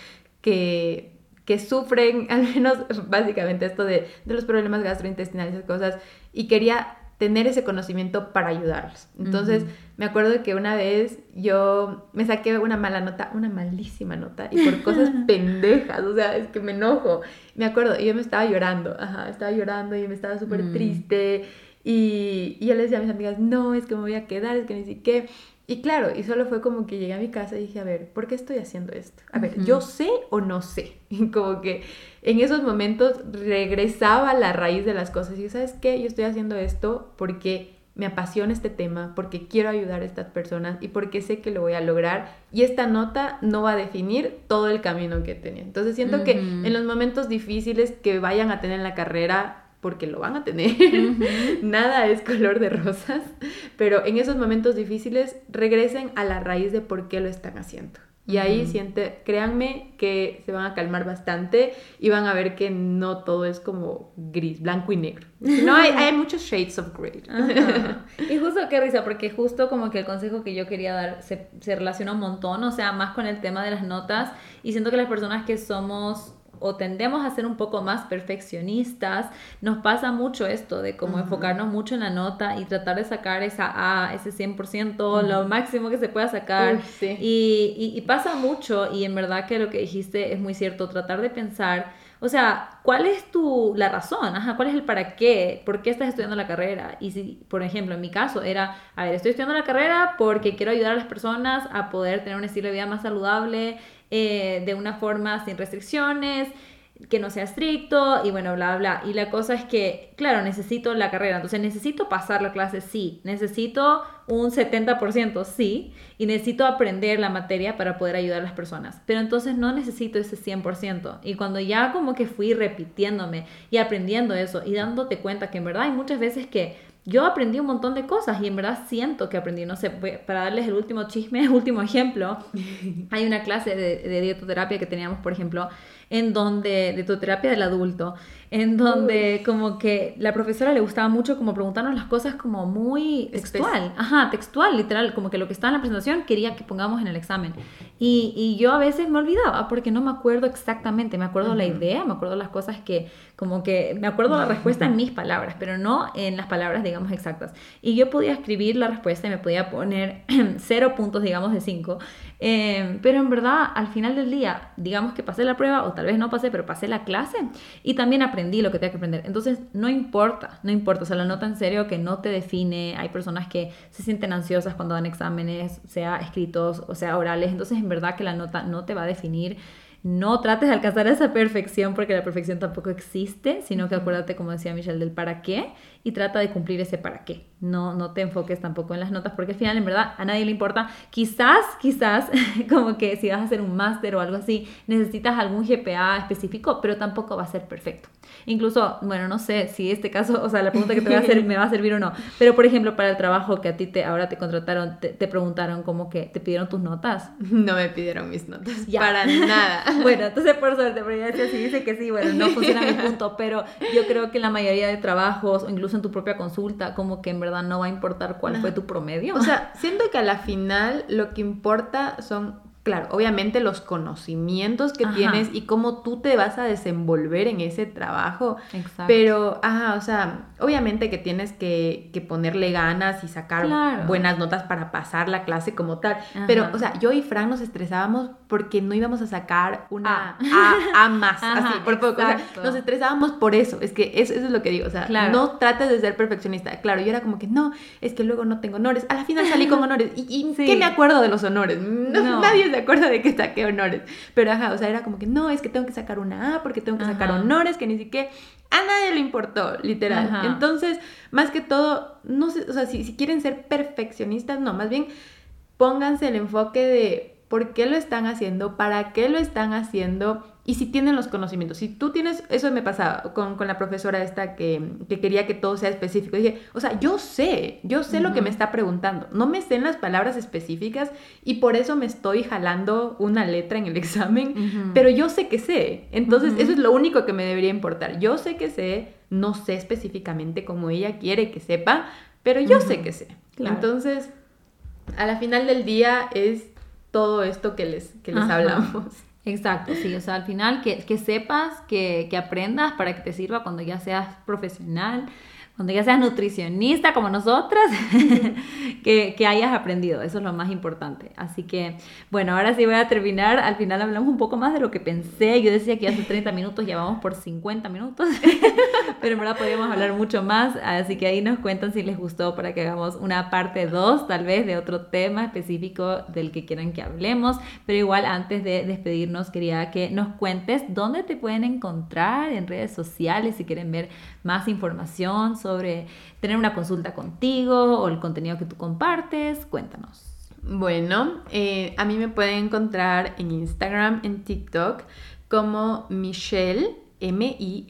que que sufren, (laughs) al menos básicamente esto de, los problemas gastrointestinales y cosas, y quería tener ese conocimiento para ayudarlos. Entonces, me acuerdo que una vez yo me saqué una mala nota, una malísima nota, y por cosas (laughs) pendejas, o sea, es que me enojo. Me acuerdo, y yo me estaba llorando, ajá, estaba llorando y me estaba súper mm. triste, y, y yo le decía a mis amigas, no, es que me voy a quedar, es que ni siquiera... Y claro, y solo fue como que llegué a mi casa y dije, a ver, ¿por qué estoy haciendo esto? A ver, ¿yo sé o no sé? (laughs) Y como que en esos momentos regresaba a la raíz de las cosas y ¿sabes qué? Yo estoy haciendo esto porque me apasiona este tema, porque quiero ayudar a estas personas y porque sé que lo voy a lograr. Y esta nota no va a definir todo el camino que tenía. Entonces siento que en los momentos difíciles que vayan a tener en la carrera, porque lo van a tener. (laughs) Nada es color de rosas, pero en esos momentos difíciles regresen a la raíz de por qué lo están haciendo. Y ahí siente, créanme que se van a calmar bastante y van a ver que no todo es como gris, blanco y negro. No, hay, hay muchos shades of gray. (laughs) Y justo qué risa, porque justo como que el consejo que yo quería dar se, se relaciona un montón, o sea, más con el tema de las notas. Y siento que las personas que somos o tendemos a ser un poco más perfeccionistas, nos pasa mucho esto de como enfocarnos mucho en la nota y tratar de sacar esa A, ese 100%, lo máximo que se pueda sacar. y, y, pasa mucho y en verdad que lo que dijiste es muy cierto, tratar de pensar, o sea, ¿cuál es tu, la razón? Ajá, ¿cuál es el para qué? ¿Por qué estás estudiando la carrera? Y si, por ejemplo, en mi caso era, a ver, estoy estudiando la carrera porque quiero ayudar a las personas a poder tener un estilo de vida más saludable, eh, de una forma sin restricciones, que no sea estricto y bueno, bla, bla. Y la cosa es que, claro, necesito la carrera, entonces necesito pasar la clase, sí, necesito un 70%, sí, y necesito aprender la materia para poder ayudar a las personas, pero entonces no necesito ese 100%. Y cuando ya como que fui repitiéndome y aprendiendo eso y dándote cuenta que en verdad hay muchas veces que yo aprendí un montón de cosas y en verdad siento que aprendí, no sé, para darles el último chisme, el (laughs) último ejemplo, (laughs) hay una clase de, de dietoterapia que teníamos, por ejemplo, en donde, de terapia del adulto, en donde como que la profesora le gustaba mucho como preguntarnos las cosas como muy textual, ajá, textual, literal, como que lo que estaba en la presentación quería que pongamos en el examen. Y, y yo a veces me olvidaba porque no me acuerdo exactamente, me acuerdo la idea, me acuerdo las cosas que, como que, me acuerdo la respuesta en (laughs) mis palabras, pero no en las palabras, digamos, exactas. Y yo podía escribir la respuesta y me podía poner (clears throat) cero puntos, digamos, de cinco. Eh, pero en verdad, al final del día, digamos que pasé la prueba o tal vez no pasé, pero pasé la clase y también aprendí lo que tenía que aprender. Entonces, no importa, no importa, o sea, la nota en serio que no te define. Hay personas que se sienten ansiosas cuando dan exámenes, sea escritos o sea orales. Entonces, en verdad que la nota no te va a definir. No trates de alcanzar esa perfección porque la perfección tampoco existe, sino que acuérdate, como decía Michelle, del para qué y trata de cumplir ese para qué. No, no te enfoques tampoco en las notas porque al final, en verdad, a nadie le importa. Quizás, quizás, (laughs) como que si vas a hacer un máster o algo así, necesitas algún GPA específico, pero tampoco va a ser perfecto. Incluso, bueno, no sé si este caso, o sea, la pregunta que te voy a hacer (laughs) me va a servir o no, pero por ejemplo, para el trabajo que a ti te, ahora te contrataron, te, preguntaron como que te pidieron tus notas. No me pidieron mis notas, para nada. (laughs) bueno, entonces por suerte, pero ya si dice que sí, bueno, no funciona mi punto, pero yo creo que la mayoría de trabajos, o incluso en tu propia consulta, como que en verdad no va a importar cuál fue tu promedio. O sea, siento que a la final lo que importa son claro, obviamente los conocimientos que tienes y cómo tú te vas a desenvolver en ese trabajo. Exacto. Pero, ajá, o sea, obviamente que tienes que, ponerle ganas y sacar buenas notas para pasar la clase como tal. Pero, o sea, yo y Frank nos estresábamos porque no íbamos a sacar una A, más, así, por poco. O sea, nos estresábamos por eso. Es que eso, es lo que digo. O sea, no trates de ser perfeccionista. Claro, yo era como que no, es que luego no tengo honores. A la final salí con (laughs) honores. ¿Y, qué me acuerdo de los honores? No, Nadie se acuerda de que saqué honores. Pero ajá, o sea, era como que no, es que tengo que sacar una A porque tengo que sacar honores, que ni siquiera a nadie le importó, literal. Entonces, más que todo, no sé, o sea, si, si quieren ser perfeccionistas, no, más bien pónganse el enfoque de por qué lo están haciendo, para qué lo están haciendo y si tienen los conocimientos. Si tú tienes, eso me pasaba con, la profesora esta que, quería que todo sea específico. Dije, o sea, yo sé, yo sé lo que me está preguntando. No me sé en las palabras específicas y por eso me estoy jalando una letra en el examen, pero yo sé que sé. Entonces, eso es lo único que me debería importar. Yo sé que sé, no sé específicamente cómo ella quiere que sepa, pero yo sé que sé. Entonces, a la final del día es todo esto que les, que les hablamos. Exacto, sí, o sea, al final que, que sepas, que, que, aprendas para que te sirva cuando ya seas profesional, cuando ya seas nutricionista como nosotras, (laughs) que, que, hayas aprendido, eso es lo más importante. Así que, bueno, ahora sí voy a terminar, al final hablamos un poco más de lo que pensé, yo decía que hace 30 minutos, ya vamos por 50 minutos, (laughs) pero en verdad podríamos hablar mucho más, así que ahí nos cuentan si les gustó para que hagamos una parte 2, tal vez, de otro tema específico del que quieran que hablemos, pero igual antes de despedirnos quería que nos cuentes dónde te pueden encontrar en redes sociales si quieren ver más información sobre tener una consulta contigo o el contenido que tú compartes. Cuéntanos. Bueno, eh, a mí me pueden encontrar en Instagram, en TikTok, como Michelle. M-I-S-H-E-L-L.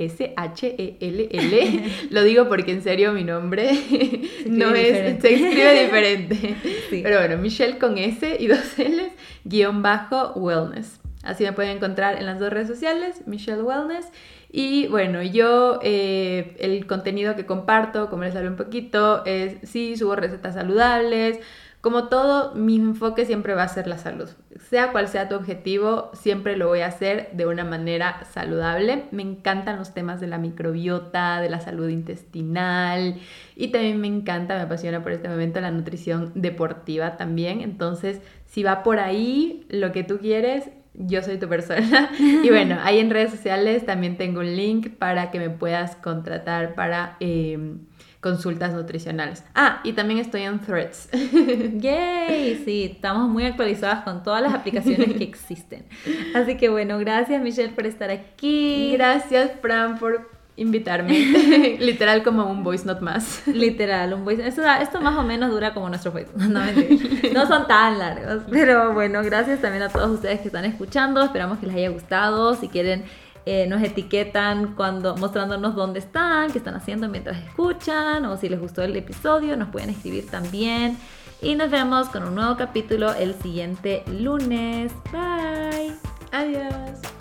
(laughs) Lo digo porque en serio mi nombre (laughs) no es, se escribe diferente. (laughs) Pero bueno, Michelle con S y dos L's, guion bajo wellness. Así me pueden encontrar en las dos redes sociales, Michelle Wellness. Y bueno, yo eh, el contenido que comparto, como les hablé un poquito, es sí, subo recetas saludables. Como todo, mi enfoque siempre va a ser la salud. Sea cual sea tu objetivo, siempre lo voy a hacer de una manera saludable. Me encantan los temas de la microbiota, de la salud intestinal y también me encanta, me apasiona por este momento la nutrición deportiva también. Entonces, si va por ahí lo que tú quieres, yo soy tu persona. (laughs) y bueno, ahí en redes sociales también tengo un link para que me puedas contratar para em, consultas nutricionales. Ah, y también estoy en Threads. (laughs) ¡Yay! Sí, estamos muy actualizadas con todas las aplicaciones que (laughs) existen. Así que bueno, gracias Michelle por estar aquí. Gracias Fran por invitarme. (laughs) Literal como un voice not más. Literal, un voice. Esto, esto más o menos dura como nuestro voice. (laughs) No, (laughs) no son tan largos. Pero bueno, gracias también a todos ustedes que están escuchando. Esperamos que les haya gustado. Si quieren, eh, nos etiquetan cuando mostrándonos dónde están, qué están haciendo mientras escuchan. O si les gustó el episodio, nos pueden escribir también. Y nos vemos con un nuevo capítulo el siguiente lunes. Bye. Adiós.